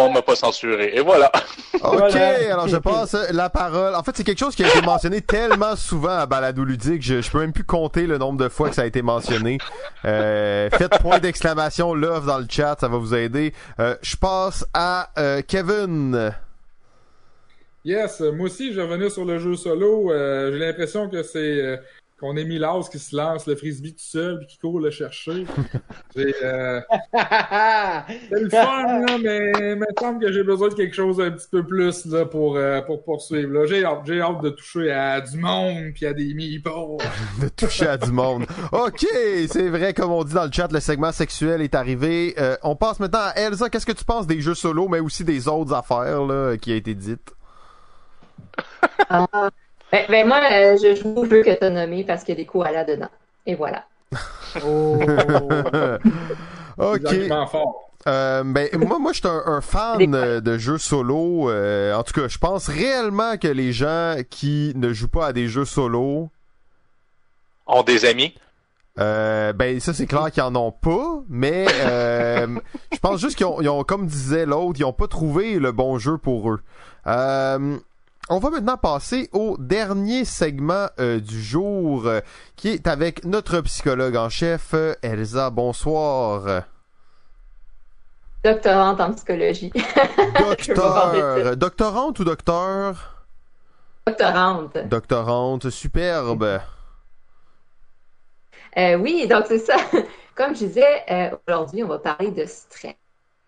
Speaker 4: on m'a pas censuré. Et voilà. *laughs*
Speaker 2: Ok,
Speaker 1: Voilà.
Speaker 2: alors je passe la parole. En fait, c'est quelque chose qui a été mentionné tellement souvent à Balado Ludique, je, je peux même plus compter le nombre de fois que ça a été mentionné. Euh, faites point d'exclamation love dans le chat, ça va vous aider. Euh, je passe à euh, Kevin.
Speaker 3: Yes, euh, moi aussi, je vais revenir sur le jeu solo. Euh, J'ai l'impression que c'est euh, qu'on est Milas qui se lance le frisbee tout seul puis qui court le chercher. *laughs* J'ai, euh, c'est le fun, là, mais il me semble que j'ai besoin de quelque chose un petit peu plus là, pour, euh, pour poursuivre. J'ai hâte, j'ai hâte de toucher à du monde puis à des meeples. *laughs*
Speaker 2: de toucher à du monde. Ok, c'est vrai, comme on dit dans le chat, le segment sexuel est arrivé. Euh, on passe maintenant à Elsa. Qu'est-ce que tu penses des jeux solo, mais aussi des autres affaires là, qui a été dites?
Speaker 5: Ah. Ben, ben, moi, euh, je joue au jeu que t'as nommé parce qu'il y a des koalas dedans. Et voilà. *laughs*
Speaker 1: Oh.
Speaker 2: ok. Euh, ben moi, moi, je suis un, un fan euh, de jeux solo. Euh, en tout cas, je pense réellement que les gens qui ne jouent pas à des jeux solo,
Speaker 4: On des amis.
Speaker 2: euh, ben ça c'est clair qu'ils en ont pas, mais euh, je pense juste qu'ils ont, ils ont, comme disait l'autre, ils ont pas trouvé le bon jeu pour eux. On va maintenant passer au dernier segment euh, du jour, euh, qui est avec notre psychologue en chef, euh, Elsa. Bonsoir.
Speaker 5: Doctorante en psychologie. *laughs*
Speaker 2: Docteur, doctorante ou docteur?
Speaker 5: Doctorante.
Speaker 2: Doctorante, superbe.
Speaker 5: Euh, oui, donc c'est ça. *laughs* Comme je disais, euh, aujourd'hui, on va parler de stress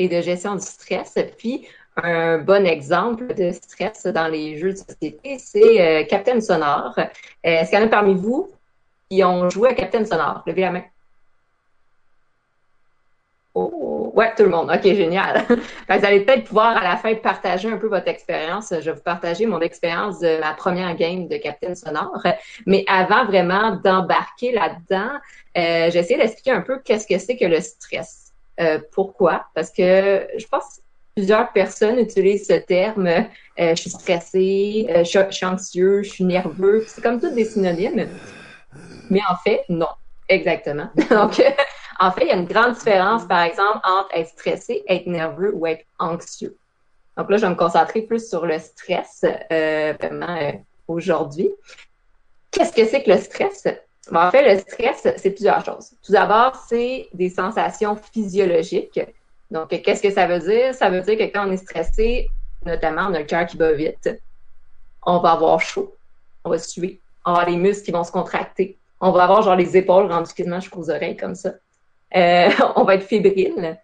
Speaker 5: et de gestion du stress. Puis, un bon exemple de stress dans les jeux de société, c'est euh, Captain Sonore. Euh, Est-ce qu'il y en a parmi vous qui ont joué à Captain Sonore? Levez la main. Ouais, tout le monde. OK, génial. *laughs* vous allez peut-être pouvoir à la fin partager un peu votre expérience. Je vais vous partager mon expérience de ma première game de Captain Sonore. Mais avant vraiment d'embarquer là-dedans, euh, j'ai essayé d'expliquer un peu qu'est-ce que c'est que le stress. Pourquoi? Parce que je pense plusieurs personnes utilisent ce terme. Euh, je suis stressée, euh, je, suis anxieux, je suis nerveux. C'est comme tous des synonymes. Mais en fait, non. Exactement. *laughs* Donc, en fait, il y a une grande différence, par exemple, entre être stressé, être nerveux ou être anxieux. Donc là, je vais me concentrer plus sur le stress, euh, vraiment, euh, aujourd'hui. Qu'est-ce que c'est que le stress? en fait, le stress, c'est plusieurs choses. Tout d'abord, c'est des sensations physiologiques. Donc, qu'est-ce que ça veut dire? Ça veut dire que quand on est stressé, notamment, on a le cœur qui bat vite, on va avoir chaud, on va suer, on va avoir les muscles qui vont se contracter, on va avoir genre les épaules rendues quasiment jusqu'aux oreilles comme ça. Euh, *laughs* on va être fébrile.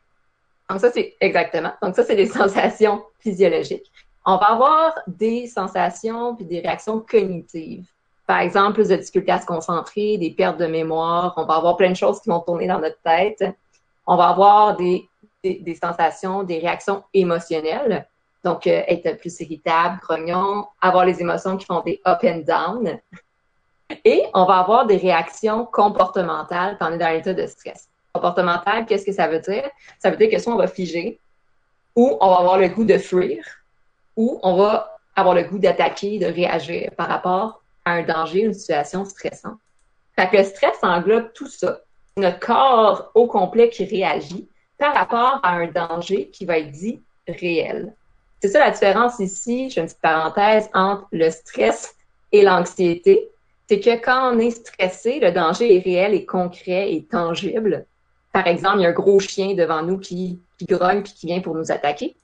Speaker 5: Donc ça, c'est exactement. Donc ça, c'est des *laughs* sensations physiologiques. On va avoir des sensations puis des réactions cognitives. Par exemple, plus de difficultés à se concentrer, des pertes de mémoire. On va avoir plein de choses qui vont tourner dans notre tête. On va avoir des, des, sensations, des réactions émotionnelles. Donc, euh, être plus irritable, grognon, avoir les émotions qui font des up and down. Et on va avoir des réactions comportementales quand on est dans l'état de stress. Comportemental, qu'est-ce que ça veut dire? Ça veut dire que soit on va figer, ou on va avoir le goût de fuir, ou on va avoir le goût d'attaquer, de réagir par rapport à un danger, une situation stressante. Fait que le stress englobe tout ça. Notre corps au complet qui réagit par rapport à un danger qui va être dit réel. C'est ça la différence ici, je fais une petite parenthèse, entre le stress et l'anxiété c'est que quand on est stressé, le danger est réel et concret et tangible. Par exemple, il y a un gros chien devant nous qui, qui grogne puis qui vient pour nous attaquer.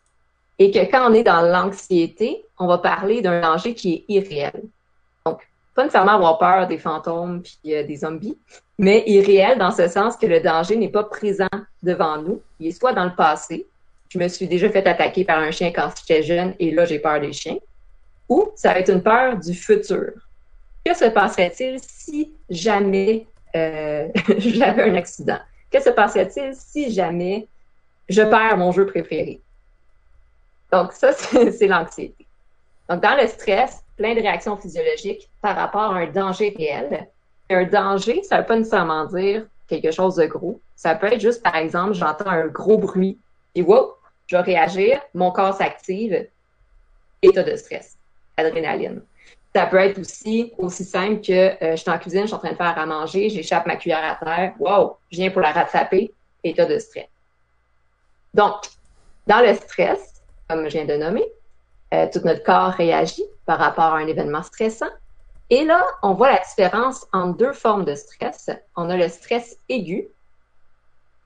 Speaker 5: Et que quand on est dans l'anxiété, on va parler d'un danger qui est irréel. Donc, pas nécessairement avoir peur des fantômes puis euh, des zombies, mais irréel dans ce sens que le danger n'est pas présent devant nous. Il est soit dans le passé, je me suis déjà fait attaquer par un chien quand j'étais jeune et là j'ai peur des chiens, ou ça va être une peur du futur que se passerait-il si jamais euh, *laughs* j'avais un accident? Que se passerait-il si jamais je perds mon jeu préféré? Donc, ça, *laughs* c'est l'anxiété. Donc, dans le stress, plein de réactions physiologiques par rapport à un danger réel. Un danger, ça ne veut pas nécessairement dire quelque chose de gros. Ça peut être juste, par exemple, j'entends un gros bruit et wow, je vais réagir, mon corps s'active, état de stress, adrénaline. Ça peut être aussi aussi simple que euh, je suis en cuisine, je suis en train de faire à manger, j'échappe ma cuillère à terre. Wow, je viens pour la rattraper. État de stress. Donc, dans le stress, comme je viens de nommer, euh, tout notre corps réagit par rapport à un événement stressant. Et là, on voit la différence entre deux formes de stress. On a le stress aigu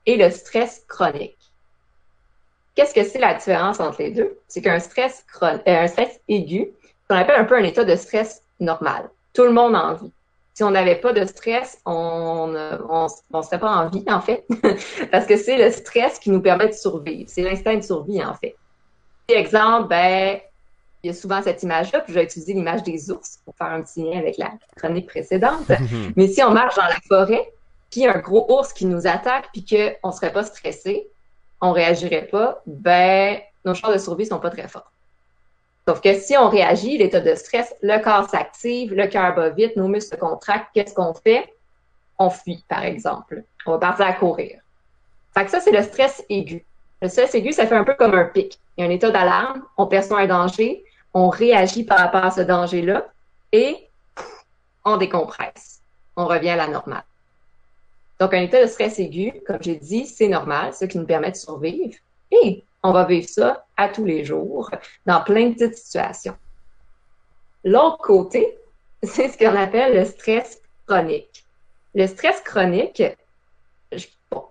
Speaker 5: et le stress chronique. Qu'est-ce que c'est la différence entre les deux? C'est qu'un stress, euh, un stress aigu, qu'on appelle un peu un état de stress normal. Tout le monde en vit. Si on n'avait pas de stress, on ne serait pas en vie, en fait, *laughs* parce que c'est le stress qui nous permet de survivre. C'est l'instinct de survie, en fait. Exemple, ben, il y a souvent cette image-là, puis je vais utiliser l'image des ours pour faire un petit lien avec la chronique précédente. *laughs* Mais si on marche dans la forêt, puis un gros ours qui nous attaque, puis qu'on ne serait pas stressé, on réagirait pas, ben, nos chances de survie sont pas très fortes. Sauf que si on réagit, l'état de stress, le corps s'active, le cœur bat vite, nos muscles se contractent, qu'est-ce qu'on fait? On fuit, par exemple. On va partir à courir. Fait que ça, c'est le stress aigu. Le stress aigu, ça fait un peu comme un pic. Il y a un état d'alarme, on perçoit un danger, on réagit par rapport à ce danger-là et on décompresse. On revient à la normale. Donc, un état de stress aigu, comme j'ai dit, c'est normal, ce qui nous permet de survivre. Et on va vivre ça à tous les jours, dans plein de petites situations. L'autre côté, *laughs* c'est ce qu'on appelle le stress chronique. Le stress chronique, je,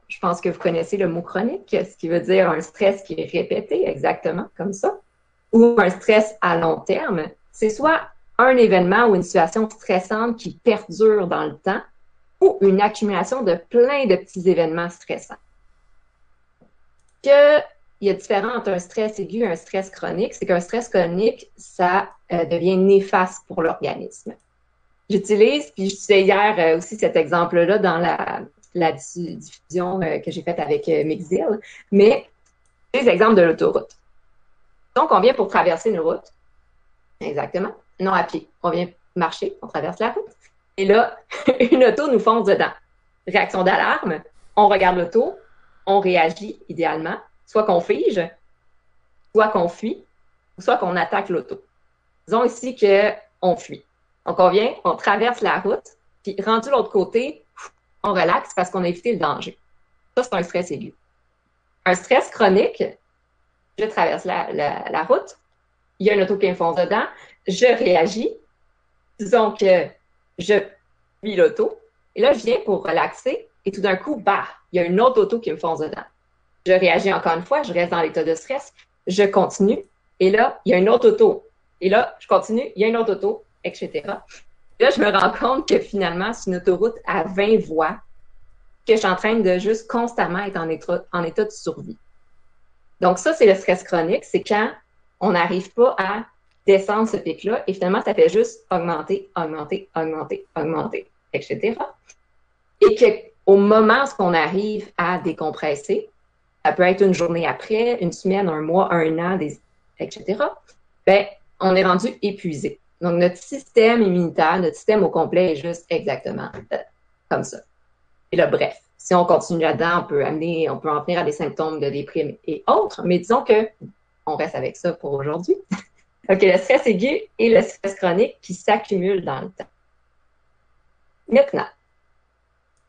Speaker 5: je pense que vous connaissez le mot chronique, ce qui veut dire un stress qui est répété exactement comme ça, ou un stress à long terme. C'est soit un événement ou une situation stressante qui perdure dans le temps, ou une accumulation de plein de petits événements stressants. Que il y a différent entre un stress aigu et un stress chronique. C'est qu'un stress chronique, ça euh, devient néfaste pour l'organisme. J'utilise, puis je disais hier euh, aussi cet exemple-là dans la, la diffusion euh, que j'ai faite avec Mixil, mais des exemples de l'autoroute. Donc, on vient pour traverser une route. Exactement. Non à pied. On vient marcher, on traverse la route. Et là, *laughs* une auto nous fonce dedans. Réaction d'alarme, on regarde l'auto, on réagit idéalement, soit qu'on fige, soit qu'on fuit, soit qu'on attaque l'auto. Disons ici qu'on fuit. Donc, on vient, on traverse la route, puis rendu de l'autre côté, on relaxe parce qu'on a évité le danger. Ça, c'est un stress aigu. Un stress chronique, je traverse la, route, il y a une auto qui me fonce dedans, je réagis, disons que je vis l'auto, et là, je viens pour relaxer, et tout d'un coup, bah, il y a une autre auto qui me fonce dedans. Je réagis encore une fois, je reste dans l'état de stress, je continue, et là, il y a une autre auto. Et là, je continue, il y a une autre auto, etc. là, je me rends compte que finalement, c'est une autoroute à 20 voies que je suis en train de juste constamment être en état de survie. Donc ça, c'est le stress chronique, c'est quand on n'arrive pas à descendre ce pic-là et finalement, ça fait juste augmenter, augmenter, augmenter, augmenter, etc. Et qu'au moment où on arrive à décompresser, ça peut être une journée après, une semaine, un mois, un an, etc., ben, on est rendu épuisé. Donc, notre système immunitaire, notre système au complet est juste exactement euh, comme ça. Et là, bref, si on continue là-dedans, on peut amener, on peut en venir à des symptômes de déprime et autres, mais disons que on reste avec ça pour aujourd'hui. *laughs* OK, le stress aigu et le stress chronique qui s'accumulent dans le temps. Maintenant,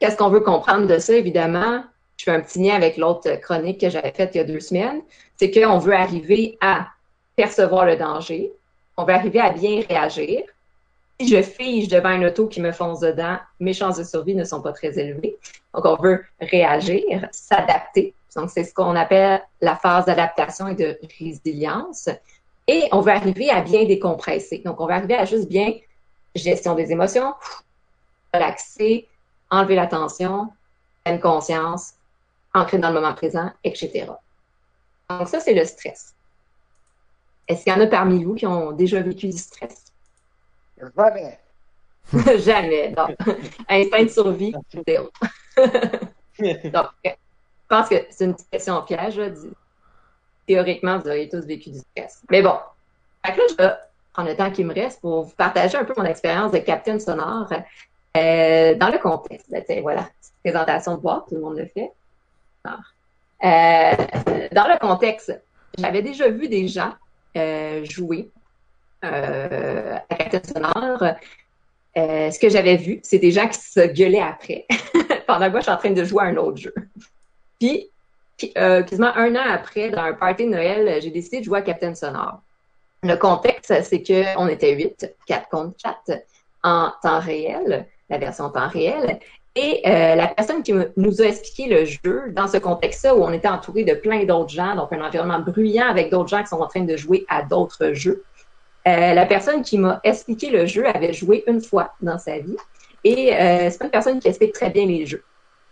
Speaker 5: qu'est-ce qu'on veut comprendre de ça, évidemment? Je fais un petit lien avec l'autre chronique que j'avais faite il y a deux semaines. C'est qu'on veut arriver à percevoir le danger, on veut arriver à bien réagir. Si je fige devant une auto qui me fonce dedans, mes chances de survie ne sont pas très élevées. Donc, on veut réagir, s'adapter. Donc, c'est ce qu'on appelle la phase d'adaptation et de résilience. Et on veut arriver à bien décompresser. Donc, on veut arriver à juste bien gestion des émotions, relaxer, enlever la tension, pleine conscience, ancrer dans le moment présent, etc. Donc, ça, c'est le stress. Est-ce qu'il y en a parmi vous qui ont déjà vécu du stress?
Speaker 1: Jamais. *laughs*
Speaker 5: Jamais. Donc, *laughs* instinct de survie, zéro. Donc, *laughs* je pense que c'est une question piège. Théoriquement, vous auriez tous vécu du stress. Mais bon, là, je vais prendre le temps qui me reste pour vous partager un peu mon expérience de Captain Sonore euh, dans le contexte. Ben, voilà, présentation de boîte, tout le monde le fait. Euh, dans le contexte, j'avais déjà vu des gens euh, jouer euh, à Captain Sonore. Euh, ce que j'avais vu, c'est des gens qui se gueulaient après, *laughs* pendant que moi, je suis en train de jouer à un autre jeu. Puis, quasiment un an après, dans un party de Noël, j'ai décidé de jouer à Captain Sonore. Le contexte, c'est qu'on était huit, quatre contre chat, en temps réel, la version temps réel. Et euh, la personne qui nous a expliqué le jeu dans ce contexte-là où on était entouré de plein d'autres gens, donc un environnement bruyant avec d'autres gens qui sont en train de jouer à d'autres jeux. Euh, la personne qui m'a expliqué le jeu avait joué une fois dans sa vie et euh, c'est pas une personne qui explique très bien les jeux.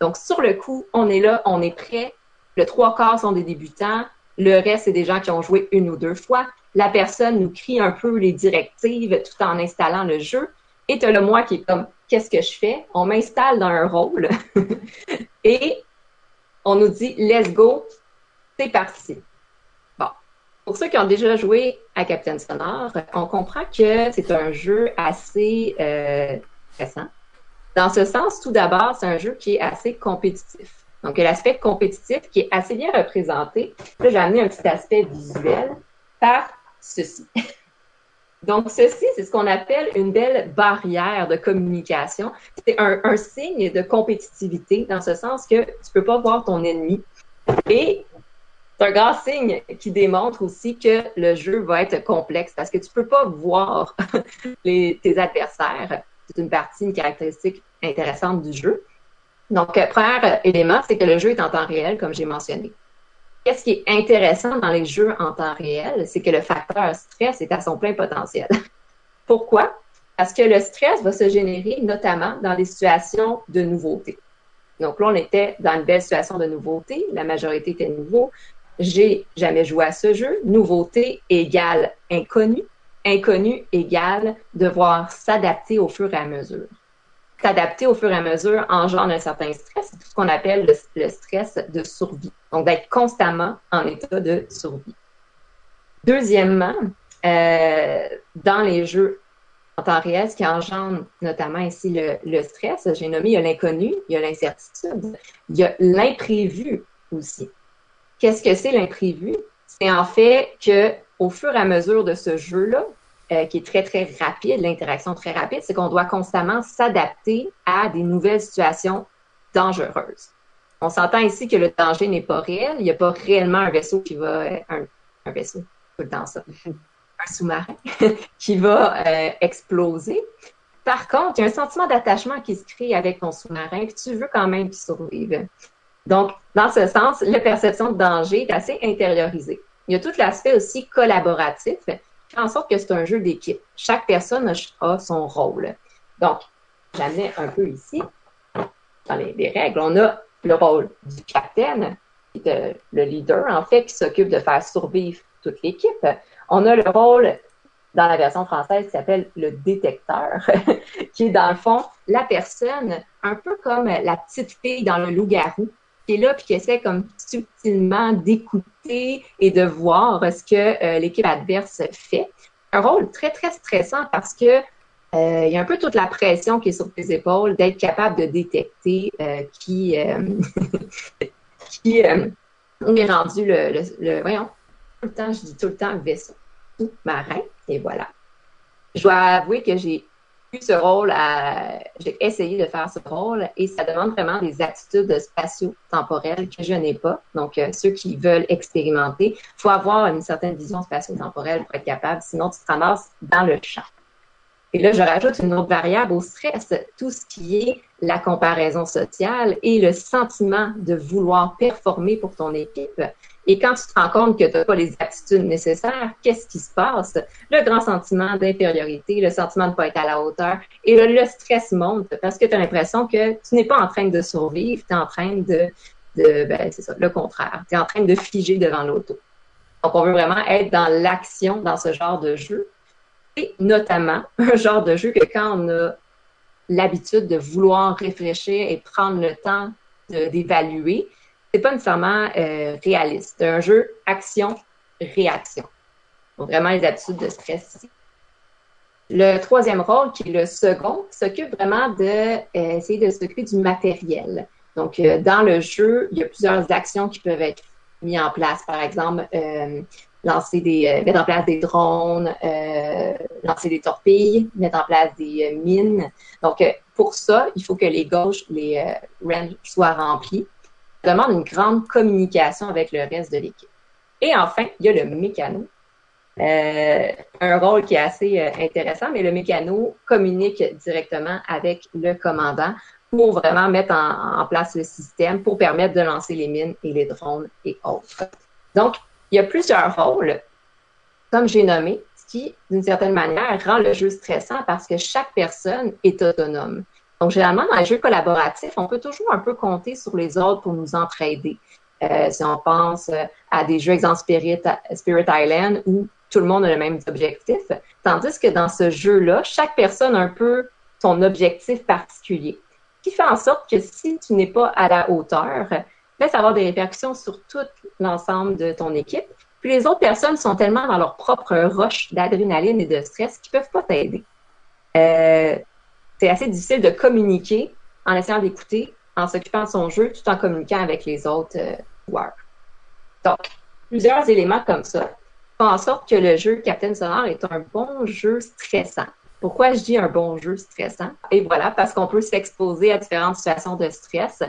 Speaker 5: Donc sur le coup, on est là, on est prêt. Le trois quarts sont des débutants. Le reste, c'est des gens qui ont joué une ou deux fois. La personne nous crie un peu les directives tout en installant le jeu. Et tu le moi qui est comme qu'est-ce que je fais? On m'installe dans un rôle *laughs* et on nous dit let's go, c'est parti. Pour ceux qui ont déjà joué à Captain Sonore, on comprend que c'est un jeu assez euh, récent. Dans ce sens, tout d'abord, c'est un jeu qui est assez compétitif. Donc, l'aspect compétitif qui est assez bien représenté. Là, j'ai amené un petit aspect visuel par ceci. *laughs* Donc, ceci, c'est ce qu'on appelle une belle barrière de communication. C'est un, signe de compétitivité dans ce sens que tu peux pas voir ton ennemi. Et c'est un grand signe qui démontre aussi que le jeu va être complexe parce que tu peux pas voir *laughs* les, tes adversaires. C'est une partie, une caractéristique intéressante du jeu. Donc, premier élément, c'est que le jeu est en temps réel, comme j'ai mentionné qu'est-ce qui est intéressant dans les jeux en temps réel, c'est que le facteur stress est à son plein potentiel. *laughs* Pourquoi? Parce que le stress va se générer notamment dans des situations de nouveauté. Donc là, on était dans une belle situation de nouveauté. La majorité était nouveau. J'ai jamais joué à ce jeu. Nouveauté égale inconnu. Inconnu égale devoir s'adapter au fur et à mesure. s'adapter au fur et à mesure engendre un certain stress. Tout ce qu'on appelle le, stress de survie. Donc, d'être constamment en état de survie. Deuxièmement, euh, dans les jeux en temps réel, ce qui engendre notamment ici le stress, j'ai nommé, il y a l'inconnu, il y a l'incertitude, il y a l'imprévu aussi. Qu'est-ce que c'est l'imprévu? C'est en fait que au fur et à mesure de ce jeu-là, euh, qui est très, très rapide, l'interaction très rapide, c'est qu'on doit constamment s'adapter à des nouvelles situations dangereuses. On s'entend ici que le danger n'est pas réel. Il n'y a pas réellement un vaisseau qui va... Euh, un, un vaisseau, tout le temps ça. *laughs* Un sous-marin *laughs* qui va euh, exploser. Par contre, il y a un sentiment d'attachement qui se crée avec ton sous-marin, puis tu veux quand même survivre. Donc, dans ce sens, la perception de danger est assez intériorisée. Il y a tout l'aspect aussi collaboratif fait en sorte que c'est un jeu d'équipe. Chaque personne a son rôle. Donc, j'amène un peu ici, dans les, règles, on a le rôle du capitaine, le leader, en fait, qui s'occupe de faire survivre toute l'équipe. On a le rôle, dans la version française, qui s'appelle le détecteur, *laughs* qui est dans le fond la personne, un peu comme la petite fille dans le loup-garou, qui est là puis qui essaie comme subtilement d'écouter et de voir ce que euh, l'équipe adverse fait. Un rôle très, très stressant parce que euh, il y a un peu toute la pression qui est sur tes épaules d'être capable de détecter euh, qui, *laughs* qui est rendu le, le, voyons, tout le temps, je dis tout le temps vaisseau marin, et voilà. Je dois avouer que j'ai ce rôle j'ai essayé de faire ce rôle et ça demande vraiment des attitudes spatio-temporelles que je n'ai pas. Donc, euh, ceux qui veulent expérimenter, il faut avoir une certaine vision spatio-temporelle pour être capable, sinon tu te ramasses dans le champ. Et là, je rajoute une autre variable au stress, tout ce qui est la comparaison sociale et le sentiment de vouloir performer pour ton équipe. Et quand tu te rends compte que tu n'as pas les aptitudes nécessaires, qu'est-ce qui se passe? Le grand sentiment d'infériorité, le sentiment de ne pas être à la hauteur et le, stress monte parce que tu as l'impression que tu n'es pas en train de survivre, tu es en train de, de ben, c'est ça, le contraire. Tu es en train de figer devant l'auto. Donc, on veut vraiment être dans l'action dans ce genre de jeu. Et notamment, *laughs* un genre de jeu que quand on a l'habitude de vouloir réfléchir et prendre le temps d'évaluer, c'est pas nécessairement euh, réaliste. C'est un jeu action-réaction. Donc, vraiment les habitudes de stress Le troisième rôle, qui est le second, s'occupe vraiment de euh, essayer de s'occuper du matériel. Donc, euh, dans le jeu, il y a plusieurs actions qui peuvent être mises en place. Par exemple, lancer des, mettre en place des drones, lancer des torpilles, mettre en place des mines. Donc, pour ça, il faut que les gauches, les ranges soient remplis demande une grande communication avec le reste de l'équipe. Et enfin, il y a le mécano. Euh, un rôle qui est assez euh, intéressant, mais le mécano communique directement avec le commandant pour vraiment mettre en, place le système pour permettre de lancer les mines et les drones et autres. Donc, il y a plusieurs rôles, comme j'ai nommé, ce qui, d'une certaine manière, rend le jeu stressant parce que chaque personne est autonome. Donc, généralement, dans les jeux collaboratifs, on peut toujours un peu compter sur les autres pour nous entraider. Euh, si on pense euh, à des jeux, exemple Spirit, Island, où tout le monde a le même objectif. Tandis que dans ce jeu-là, chaque personne a un peu son objectif particulier. Ce qui fait en sorte que si tu n'es pas à la hauteur, ben, ça va avoir des répercussions sur tout l'ensemble de ton équipe. Puis les autres personnes sont tellement dans leur propre roche d'adrénaline et de stress qu'ils peuvent pas t'aider. Euh, c'est assez difficile de communiquer en essayant d'écouter, en s'occupant de son jeu, tout en communiquant avec les autres euh, joueurs. Donc, plusieurs éléments comme ça font en sorte que le jeu Captain Sonar est un bon jeu stressant. Pourquoi je dis un bon jeu stressant? Et voilà, parce qu'on peut s'exposer à différentes situations de stress.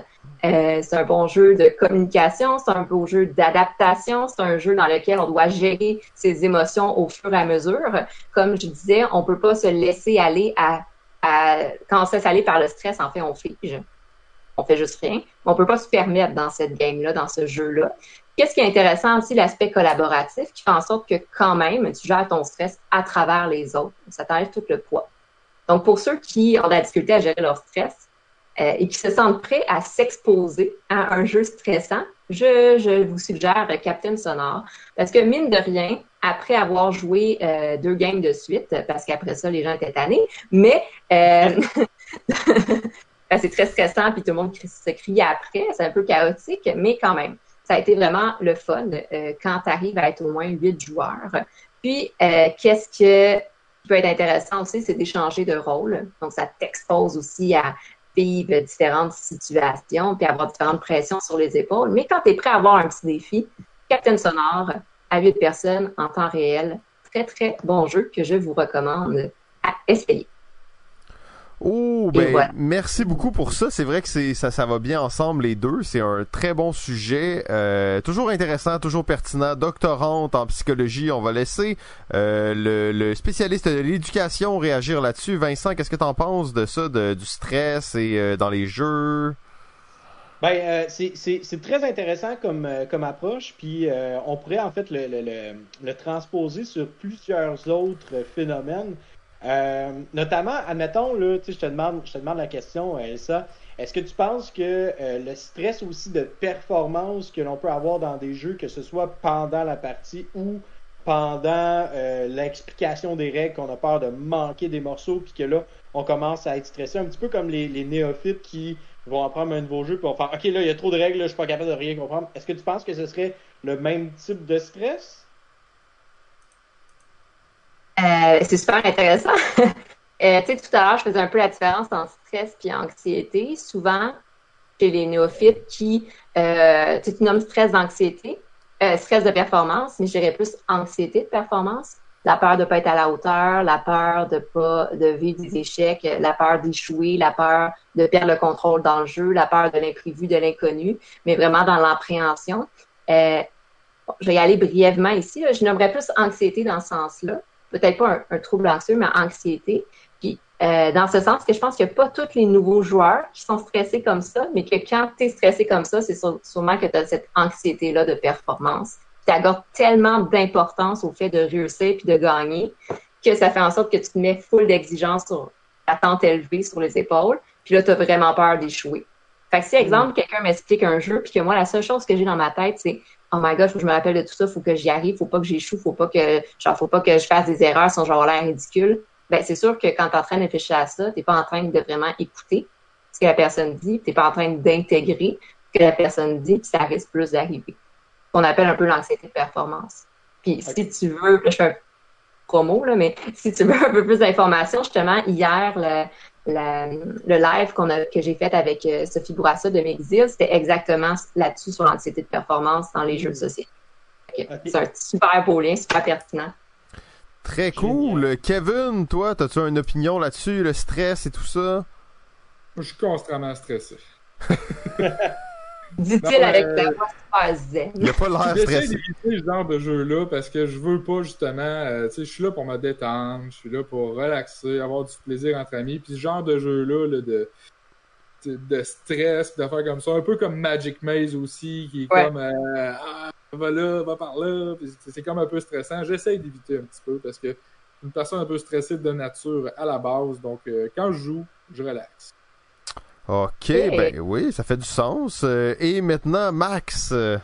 Speaker 5: Euh, c'est un bon jeu de communication, c'est un beau jeu d'adaptation, c'est un jeu dans lequel on doit gérer ses émotions au fur et à mesure. Comme je disais, on peut pas se laisser aller à quand on se laisse aller par le stress, en fait, on fige. On fait juste rien. On peut pas se permettre dans cette game-là, dans ce jeu-là. Qu'est-ce qui est intéressant aussi, l'aspect collaboratif, qui fait en sorte que quand même, tu gères ton stress à travers les autres. Ça t'enlève tout le poids. Donc, pour ceux qui ont de la difficulté à gérer leur stress euh, et qui se sentent prêts à s'exposer à un jeu stressant, je, je vous suggère Captain Sonore. Parce que mine de rien, après avoir joué euh, deux games de suite, parce qu'après ça, les gens étaient tannés, mais euh, *laughs* c'est très stressant, puis tout le monde se crie après. C'est un peu chaotique, mais quand même, ça a été vraiment le fun quand tu arrives à être au moins huit joueurs. Puis, qu'est-ce que peut être intéressant aussi, c'est d'échanger de rôle. Donc, ça t'expose aussi à différentes situations, puis avoir différentes pressions sur les épaules. Mais quand tu es prêt à avoir un petit défi, Captain Sonore à huit personnes en temps réel, très, très bon jeu que je vous recommande à essayer.
Speaker 2: Oh, ben, merci beaucoup pour ça. C'est vrai que c'est ça, ça va bien ensemble les deux. C'est un très bon sujet, euh, toujours intéressant, toujours pertinent. Doctorante en psychologie, on va laisser euh, le, spécialiste de l'éducation réagir là-dessus. Vincent, qu'est-ce que tu en penses de ça, de, du stress et euh, dans les jeux?
Speaker 1: Ben, c'est très intéressant comme, comme approche, puis on pourrait en fait le, le, le, transposer sur plusieurs autres phénomènes. Euh, notamment, admettons, là, je te demande, je te demande la question, Elsa. Est-ce que tu penses que euh, le stress aussi de performance que l'on peut avoir dans des jeux, que ce soit pendant la partie ou pendant euh, l'explication des règles, qu'on a peur de manquer des morceaux, puis que là, on commence à être stressé, un petit peu comme les, néophytes qui vont apprendre un nouveau jeu, puis vont faire OK, là, il y a trop de règles, là, je suis pas capable de rien comprendre. Est-ce que tu penses que ce serait le même type de stress?
Speaker 5: Euh, c'est super intéressant. *laughs* euh, tu sais, tout à l'heure, je faisais un peu la différence entre stress et anxiété. Souvent, chez les néophytes qui, euh, tu nommes stress d'anxiété, stress de performance, mais je dirais plus anxiété de performance. La peur de pas être à la hauteur, la peur de pas de vivre des échecs, la peur d'échouer, la peur de perdre le contrôle dans le jeu, la peur de l'imprévu, de l'inconnu, mais vraiment dans l'appréhension. Je vais y aller brièvement ici. Je nommerais plus anxiété dans ce sens-là peut-être pas un, trouble anxieux, mais anxiété. Puis, euh, dans ce sens que je pense qu'il n'y a pas tous les nouveaux joueurs qui sont stressés comme ça, mais que quand tu es stressé comme ça, c'est sûrement que tu as cette anxiété-là de performance. Tu accordes tellement d'importance au fait de réussir puis de gagner que ça fait en sorte que tu te mets full d'exigences sur attente élevée sur les épaules, puis là, tu as vraiment peur d'échouer. Fait que si, exemple, quelqu'un m'explique un jeu, puis que moi, la seule chose que j'ai dans ma tête, c'est oh my god, faut que je me rappelle de tout ça, faut que j'y arrive, faut pas que j'échoue, faut pas que, genre, faut pas que je fasse des erreurs sans genre l'air ridicule. Ben, c'est sûr que quand tu es en train de réfléchir à ça, t'es pas en train de vraiment écouter ce que la personne dit, t'es pas en train d'intégrer ce que la personne dit, puis ça risque plus d'arriver. On appelle un peu l'anxiété de performance. Puis si tu veux, je fais un promo, là, mais si tu veux un peu plus d'informations, justement, hier, le, le live qu'on a, que j'ai fait avec euh, Sophie Bourassa de Mexil, c'était exactement là-dessus sur l'anxiété de performance dans les jeux de société. C'est un super beau lien, super pertinent.
Speaker 2: Très cool. Kevin, toi, as-tu une opinion là-dessus, le stress et tout ça?
Speaker 3: Je suis constamment stressé. *laughs*
Speaker 5: Dit-il avec voix super zen.
Speaker 2: Il a pas l'air stressé.
Speaker 3: d'éviter ce genre de jeu-là parce que je veux pas justement. Euh, tu sais, je suis là pour me détendre, je suis là pour relaxer, avoir du plaisir entre amis. Puis ce genre de jeu-là, de, de stress, de faire comme ça, un peu comme Magic Maze aussi, qui est comme euh, ah, va là, va par là. C'est comme un peu stressant. J'essaye d'éviter un petit peu parce que une personne un peu stressée de nature à la base. Donc euh, quand je joue, je relaxe.
Speaker 2: Ok, ben oui, ça fait du sens. Euh, et maintenant, Max. Euh,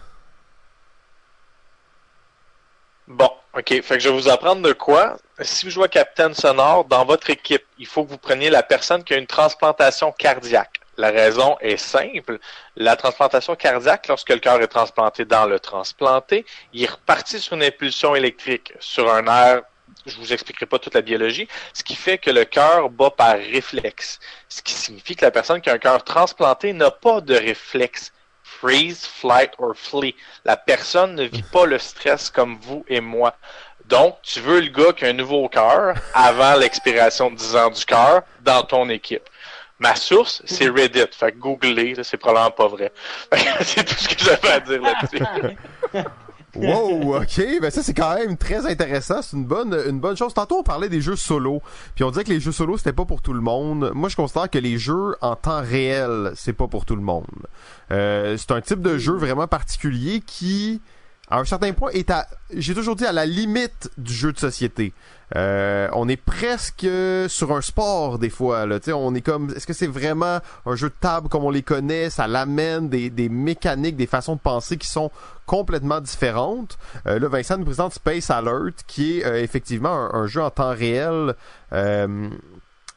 Speaker 4: bon, ok. Fait que je vais vous apprendre de quoi. Si vous jouez Captain Sonore, dans votre équipe, il faut que vous preniez la personne qui a une transplantation cardiaque. La raison est simple. La transplantation cardiaque, lorsque le cœur est transplanté dans le transplanté, il est reparti sur une impulsion électrique, sur un air je vous expliquerai pas toute la biologie, ce qui fait que le cœur bat par réflexe. Ce qui signifie que la personne qui a un cœur transplanté n'a pas de réflexe. Freeze, flight or flee. La personne ne vit pas le stress comme vous et moi. Donc, tu veux le gars qui a un nouveau cœur avant l'expiration de 10 ans du cœur dans ton équipe. Ma source, c'est Reddit. Fait que googlez, c'est probablement pas vrai. *laughs* c'est tout ce que j'avais à dire là-dessus. *laughs*
Speaker 2: Wow, *laughs* ok, ben ça c'est quand même très intéressant, c'est une bonne une bonne chose. Tantôt on parlait des jeux solo, puis on disait que les jeux solo c'était pas pour tout le monde. Moi je considère que les jeux en temps réel c'est pas pour tout le monde. Euh, c'est un type de jeu vraiment particulier qui à un certain point est à j'ai toujours dit à la limite du jeu de société. Euh, on est presque sur un sport des fois. Là. on est comme, est-ce que c'est vraiment un jeu de table comme on les connaît? Ça l'amène des, des mécaniques, des façons de penser qui sont complètement différentes. Euh, là, Vincent nous présente Space Alert, qui est euh, effectivement un, jeu en temps réel. Euh,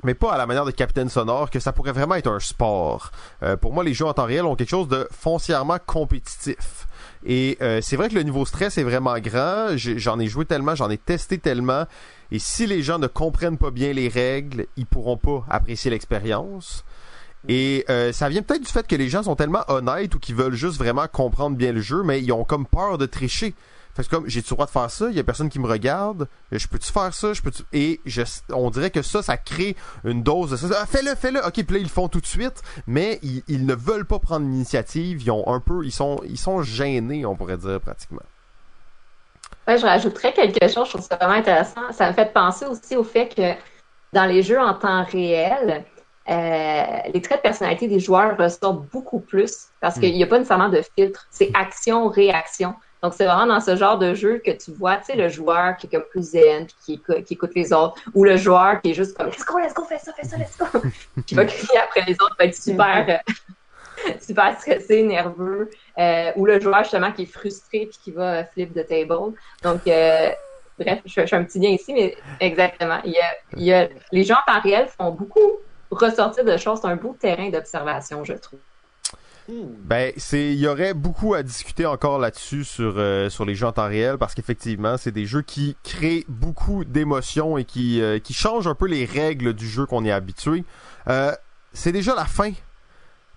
Speaker 2: mais pas à la manière de Capitaine Sonore, que ça pourrait vraiment être un sport. Euh, pour moi, les jeux en temps réel ont quelque chose de foncièrement compétitif. Et euh, c'est vrai que le niveau stress est vraiment grand. J'en ai joué tellement, j'en ai testé tellement. Et si les gens ne comprennent pas bien les règles, ils pourront pas apprécier l'expérience. Et euh, ça vient peut-être du fait que les gens sont tellement honnêtes ou qu'ils veulent juste vraiment comprendre bien le jeu, mais ils ont comme peur de tricher. Fait que comme, j'ai-tu le droit de faire ça? Il y a personne qui me regarde. Je peux-tu faire ça? Je peux Et je, on dirait que ça, ça crée une dose de ça. Ah, fais-le, fais-le. Ok, puis là, ils le font tout de suite. Mais ils, ne veulent pas prendre l'initiative. Ils ont un peu, ils sont, ils sont gênés, on pourrait dire, pratiquement.
Speaker 5: Ouais, je rajouterais quelque chose. Je trouve ça vraiment intéressant. Ça me fait penser aussi au fait que dans les jeux en temps réel, euh, les traits de personnalité des joueurs ressortent beaucoup plus parce hmm. qu'il n'y a pas nécessairement de filtre. C'est action-réaction. Donc, c'est vraiment dans ce genre de jeu que tu vois, tu sais, le joueur qui est comme plus zen, qui, écoute, qui écoute les autres, ou le joueur qui est juste comme, let's go, let's go, fais ça, fais ça, let's go, qui va crier après les autres, va être super, euh, *laughs* super stressé, nerveux, euh, ou le joueur justement qui est frustré puis qui va flip the table. Donc, euh, bref, je, fais un petit lien ici, mais exactement. Il y a, il y a, les gens en temps réel font beaucoup ressortir de choses. C'est un beau terrain d'observation, je trouve.
Speaker 2: Ben, c'est, il y aurait beaucoup à discuter encore là-dessus sur euh, sur les jeux en temps réel parce qu'effectivement, c'est des jeux qui créent beaucoup d'émotions et qui euh, qui changent un peu les règles du jeu qu'on est habitué. Euh, c'est déjà la fin.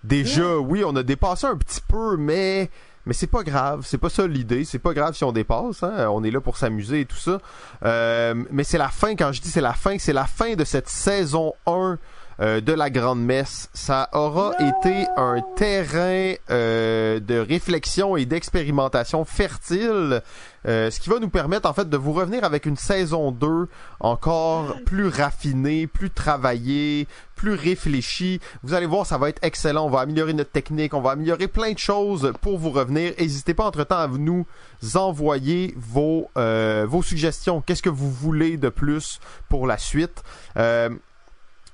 Speaker 2: Déjà, oui, on a dépassé un petit peu, mais mais c'est pas grave, c'est pas ça l'idée, c'est pas grave si on dépasse, hein? on est là pour s'amuser et tout ça. mais c'est la fin, quand je dis c'est la fin, c'est la fin de cette saison 1 euh, de la Grande Messe. Ça aura été un terrain euh, de réflexion et d'expérimentation fertile, euh, ce qui va nous permettre en fait de vous revenir avec une saison 2 encore plus raffinée, plus travaillée, plus réfléchie. Vous allez voir, ça va être excellent. On va améliorer notre technique, on va améliorer plein de choses pour vous revenir. N'hésitez pas entre-temps à nous envoyer vos, vos suggestions. Qu'est-ce que vous voulez de plus pour la suite?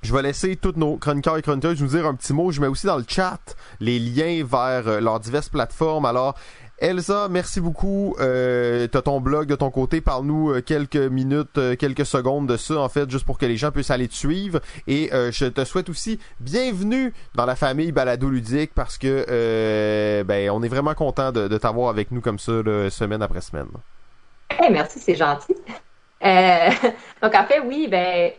Speaker 2: Je vais laisser tous nos chroniqueurs et chroniqueuses nous dire un petit mot. Je mets aussi dans le chat les liens vers euh, leurs diverses plateformes. Alors, Elsa, merci beaucoup. Euh, T'as ton blog de ton côté. Parle-nous euh, quelques minutes, quelques secondes de ça, en fait, juste pour que les gens puissent aller te suivre. Et je te souhaite aussi bienvenue dans la famille Balado Ludique parce que ben on est vraiment content de, t'avoir avec nous comme ça, semaine après semaine.
Speaker 5: merci, c'est gentil. *laughs* donc en fait, oui, ben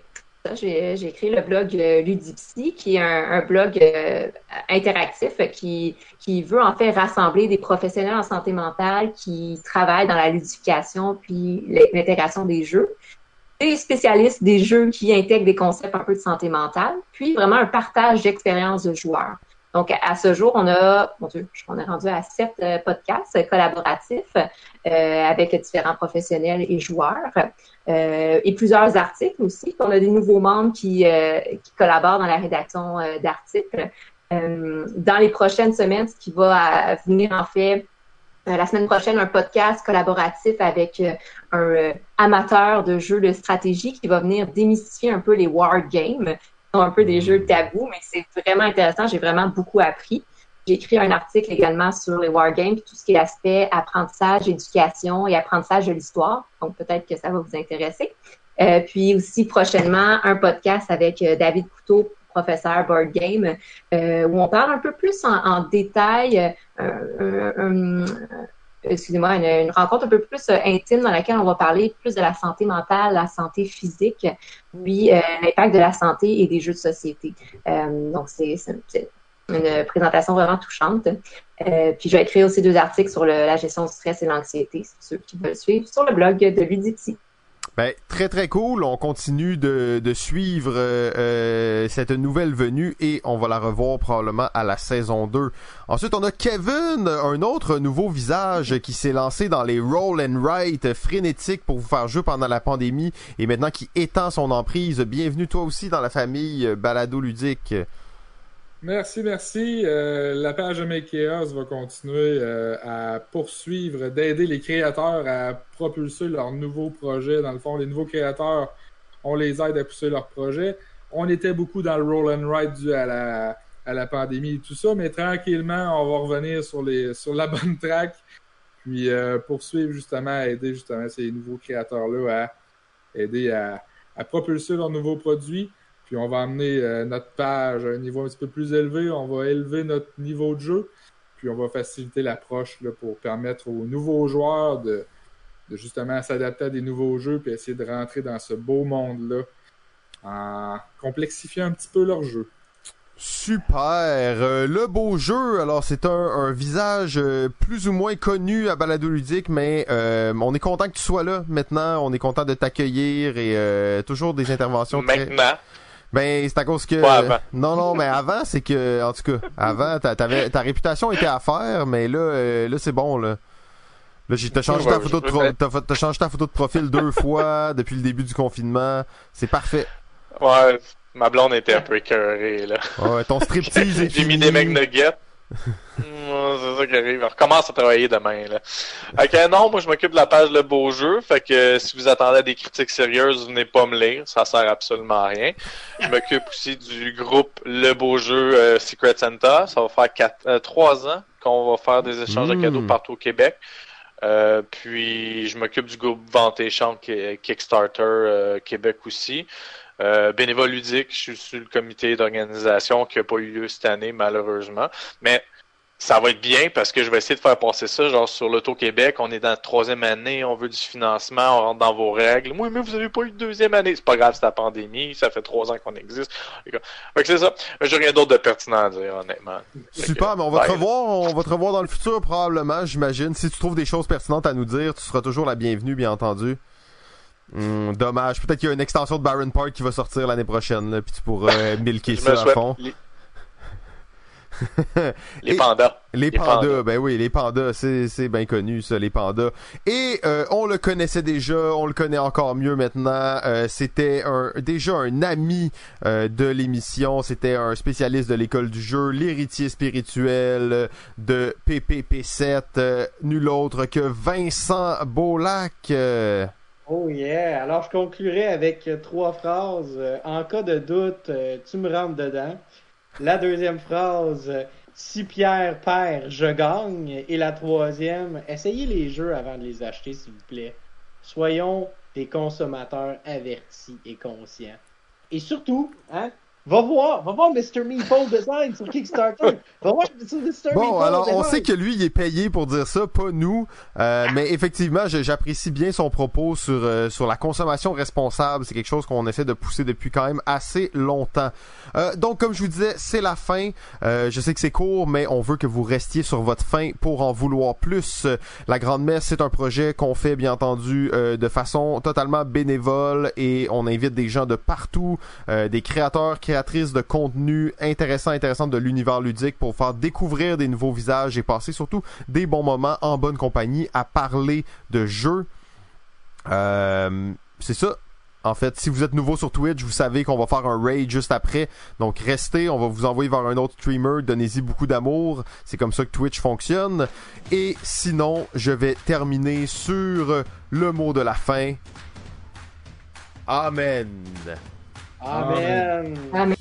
Speaker 5: j'ai créé le blog euh, Ludipsy, qui est un, blog euh, interactif qui, qui veut en fait rassembler des professionnels en santé mentale qui travaillent dans la ludification puis l'intégration des jeux, des spécialistes des jeux qui intègrent des concepts un peu de santé mentale, puis vraiment un partage d'expériences de joueurs. Donc, à ce jour, on a, mon Dieu, on est rendu à sept euh, podcasts collaboratifs euh, avec différents professionnels et joueurs euh, et plusieurs articles aussi. On a des nouveaux membres qui, qui collaborent dans la rédaction d'articles. dans les prochaines semaines, ce qui va venir en fait la semaine prochaine, un podcast collaboratif avec un amateur de jeux de stratégie qui va venir démystifier un peu les war games un peu des jeux tabous, mais c'est vraiment intéressant. J'ai vraiment beaucoup appris. J'ai écrit un article également sur les wargames, tout ce qui est aspect apprentissage, éducation et apprentissage de l'histoire. Donc peut-être que ça va vous intéresser. Euh, puis aussi prochainement un podcast avec euh, David Couteau, professeur board game, euh, où on parle un peu plus en, détail excusez-moi, une, rencontre un peu plus intime dans laquelle on va parler plus de la santé mentale, la santé physique, puis l'impact de la santé et des jeux de société. Donc, c'est une présentation vraiment touchante. puis, je vais écrire aussi deux articles sur la gestion du stress et l'anxiété, ceux qui veulent suivre, sur le blog de Luditi.
Speaker 2: Ben, très très cool. On continue de, de suivre euh, euh, cette nouvelle venue et on va la revoir probablement à la saison 2. Ensuite, on a Kevin, un autre nouveau visage qui s'est lancé dans les roll and write frénétiques pour vous faire jouer pendant la pandémie et maintenant qui étend son emprise. Bienvenue toi aussi dans la famille Balado Ludique.
Speaker 3: Merci, merci. Euh, la page de Make Chaos va continuer euh, à poursuivre, d'aider les créateurs à propulser leurs nouveaux projets. Dans le fond, les nouveaux créateurs, on les aide à pousser leurs projets. On était beaucoup dans le roll and ride dû à la, à la pandémie et tout ça, mais tranquillement, on va revenir sur, les, sur la *laughs* bonne track, puis euh, poursuivre justement, à aider justement ces nouveaux créateurs-là à aider à, à propulser leurs nouveaux produits. Puis on va amener euh, notre page à un niveau un petit peu plus élevé. On va élever notre niveau de jeu. Puis on va faciliter l'approche pour permettre aux nouveaux joueurs de, de justement s'adapter à des nouveaux jeux puis essayer de rentrer dans ce beau monde-là en complexifiant un petit peu leur jeu.
Speaker 2: Super. Euh, le beau jeu, alors c'est un, un visage euh, plus ou moins connu à Balado Ludique, mais euh, on est content que tu sois là maintenant. On est content de t'accueillir et euh, toujours des interventions. très-
Speaker 4: Maintenant.
Speaker 2: Ben c'est à cause que non non mais avant c'est que en tout cas avant t'a- t'avais ta réputation était à faire mais là euh, là c'est bon là. Là j'ai t'as changé ta photo de t'as changé ta photo de profil deux fois depuis le début du confinement. C'est parfait.
Speaker 4: Ouais, ma blonde était un peu écœurée, là.
Speaker 2: Ouais, ton striptease est *laughs*
Speaker 4: J'ai mis des McNuggets. C'est ça qui arrive. On recommence à travailler demain, là. Ok, non, moi, je m'occupe de la page Le Beau Jeu. Fait que si vous attendez à des critiques sérieuses, venez pas me lire. Ça sert absolument à rien. Je m'occupe aussi du groupe Le Beau Jeu euh, Secret Santa. Ça va faire quatre, euh, trois ans qu'on va faire des échanges de cadeaux partout au Québec. Euh, puis, je m'occupe du groupe Vente et Kickstarter Québec aussi. Euh, bénévole ludique, je suis sur le comité d'organisation qui n'a pas eu lieu cette année, malheureusement. Mais ça va être bien parce que je vais essayer de faire passer ça, genre sur l'Auto-Québec, on est dans la troisième année, on veut du financement, on rentre dans vos règles. Moi, mais vous avez pas eu de deuxième année. C'est pas grave, c'est la pandémie, ça fait trois ans qu'on existe. Fait que c'est ça. J'ai rien d'autre de pertinent à dire, honnêtement.
Speaker 2: Super,
Speaker 4: que,
Speaker 2: mais on va te revoir, on va te revoir dans le futur probablement, j'imagine. Si tu trouves des choses pertinentes à nous dire, tu seras toujours la bienvenue, bien entendu. Hum, dommage, peut-être qu'il y a une extension de Baron Park qui va sortir l'année prochaine, là, puis tu pourras euh, *laughs* milker
Speaker 4: Je
Speaker 2: ça à fond.
Speaker 4: les, *laughs* pandas.
Speaker 2: Les,
Speaker 4: Les
Speaker 2: pandas,
Speaker 4: pandas.
Speaker 2: ben oui, les pandas, c'est c'est bien connu ça, les pandas. Et euh, on le connaissait déjà, on le connaît encore mieux maintenant. Euh, c'était un déjà un ami euh, de l'émission, c'était un spécialiste de l'école du jeu, l'héritier spirituel de PPP7, euh, nul autre que Vincent Beaulac.
Speaker 1: Oh yeah! Alors je conclurai avec euh, trois phrases. Euh, en cas de doute, euh, tu me rentres dedans. La deuxième phrase, si Pierre perd, je gagne. Et la troisième, essayez les jeux avant de les acheter, s'il vous plaît. Soyons des consommateurs avertis et conscients. Et surtout, hein, va voir, va voir Mr. Meeple Design sur Kickstarter. Va voir Mr. Meeple
Speaker 2: Bon, alors on sait que lui, il est payé pour dire ça, pas nous. Euh, mais effectivement, j'apprécie bien son propos sur euh, sur la consommation responsable. C'est quelque chose qu'on essaie de pousser depuis quand même assez longtemps. Euh, donc, comme je vous disais, c'est la fin. Euh, je sais que c'est court, mais on veut que vous restiez sur votre fin pour en vouloir plus. Euh, La Grande Messe, c'est un projet qu'on fait, bien entendu, euh, de façon totalement bénévole et on invite des gens de partout, euh, des créateurs, créatrices de contenu intéressant, intéressant de l'univers ludique pour faire découvrir des nouveaux visages et passer surtout des bons moments en bonne compagnie à parler de jeux. Euh, c'est ça. En fait, si vous êtes nouveau sur Twitch, vous savez qu'on va faire un raid juste après. Donc restez, on va vous envoyer vers un autre streamer. Donnez-y beaucoup d'amour. C'est comme ça que Twitch fonctionne. Et sinon, je vais terminer sur le mot de la fin. Amen.
Speaker 1: Amen.
Speaker 5: Ah, mais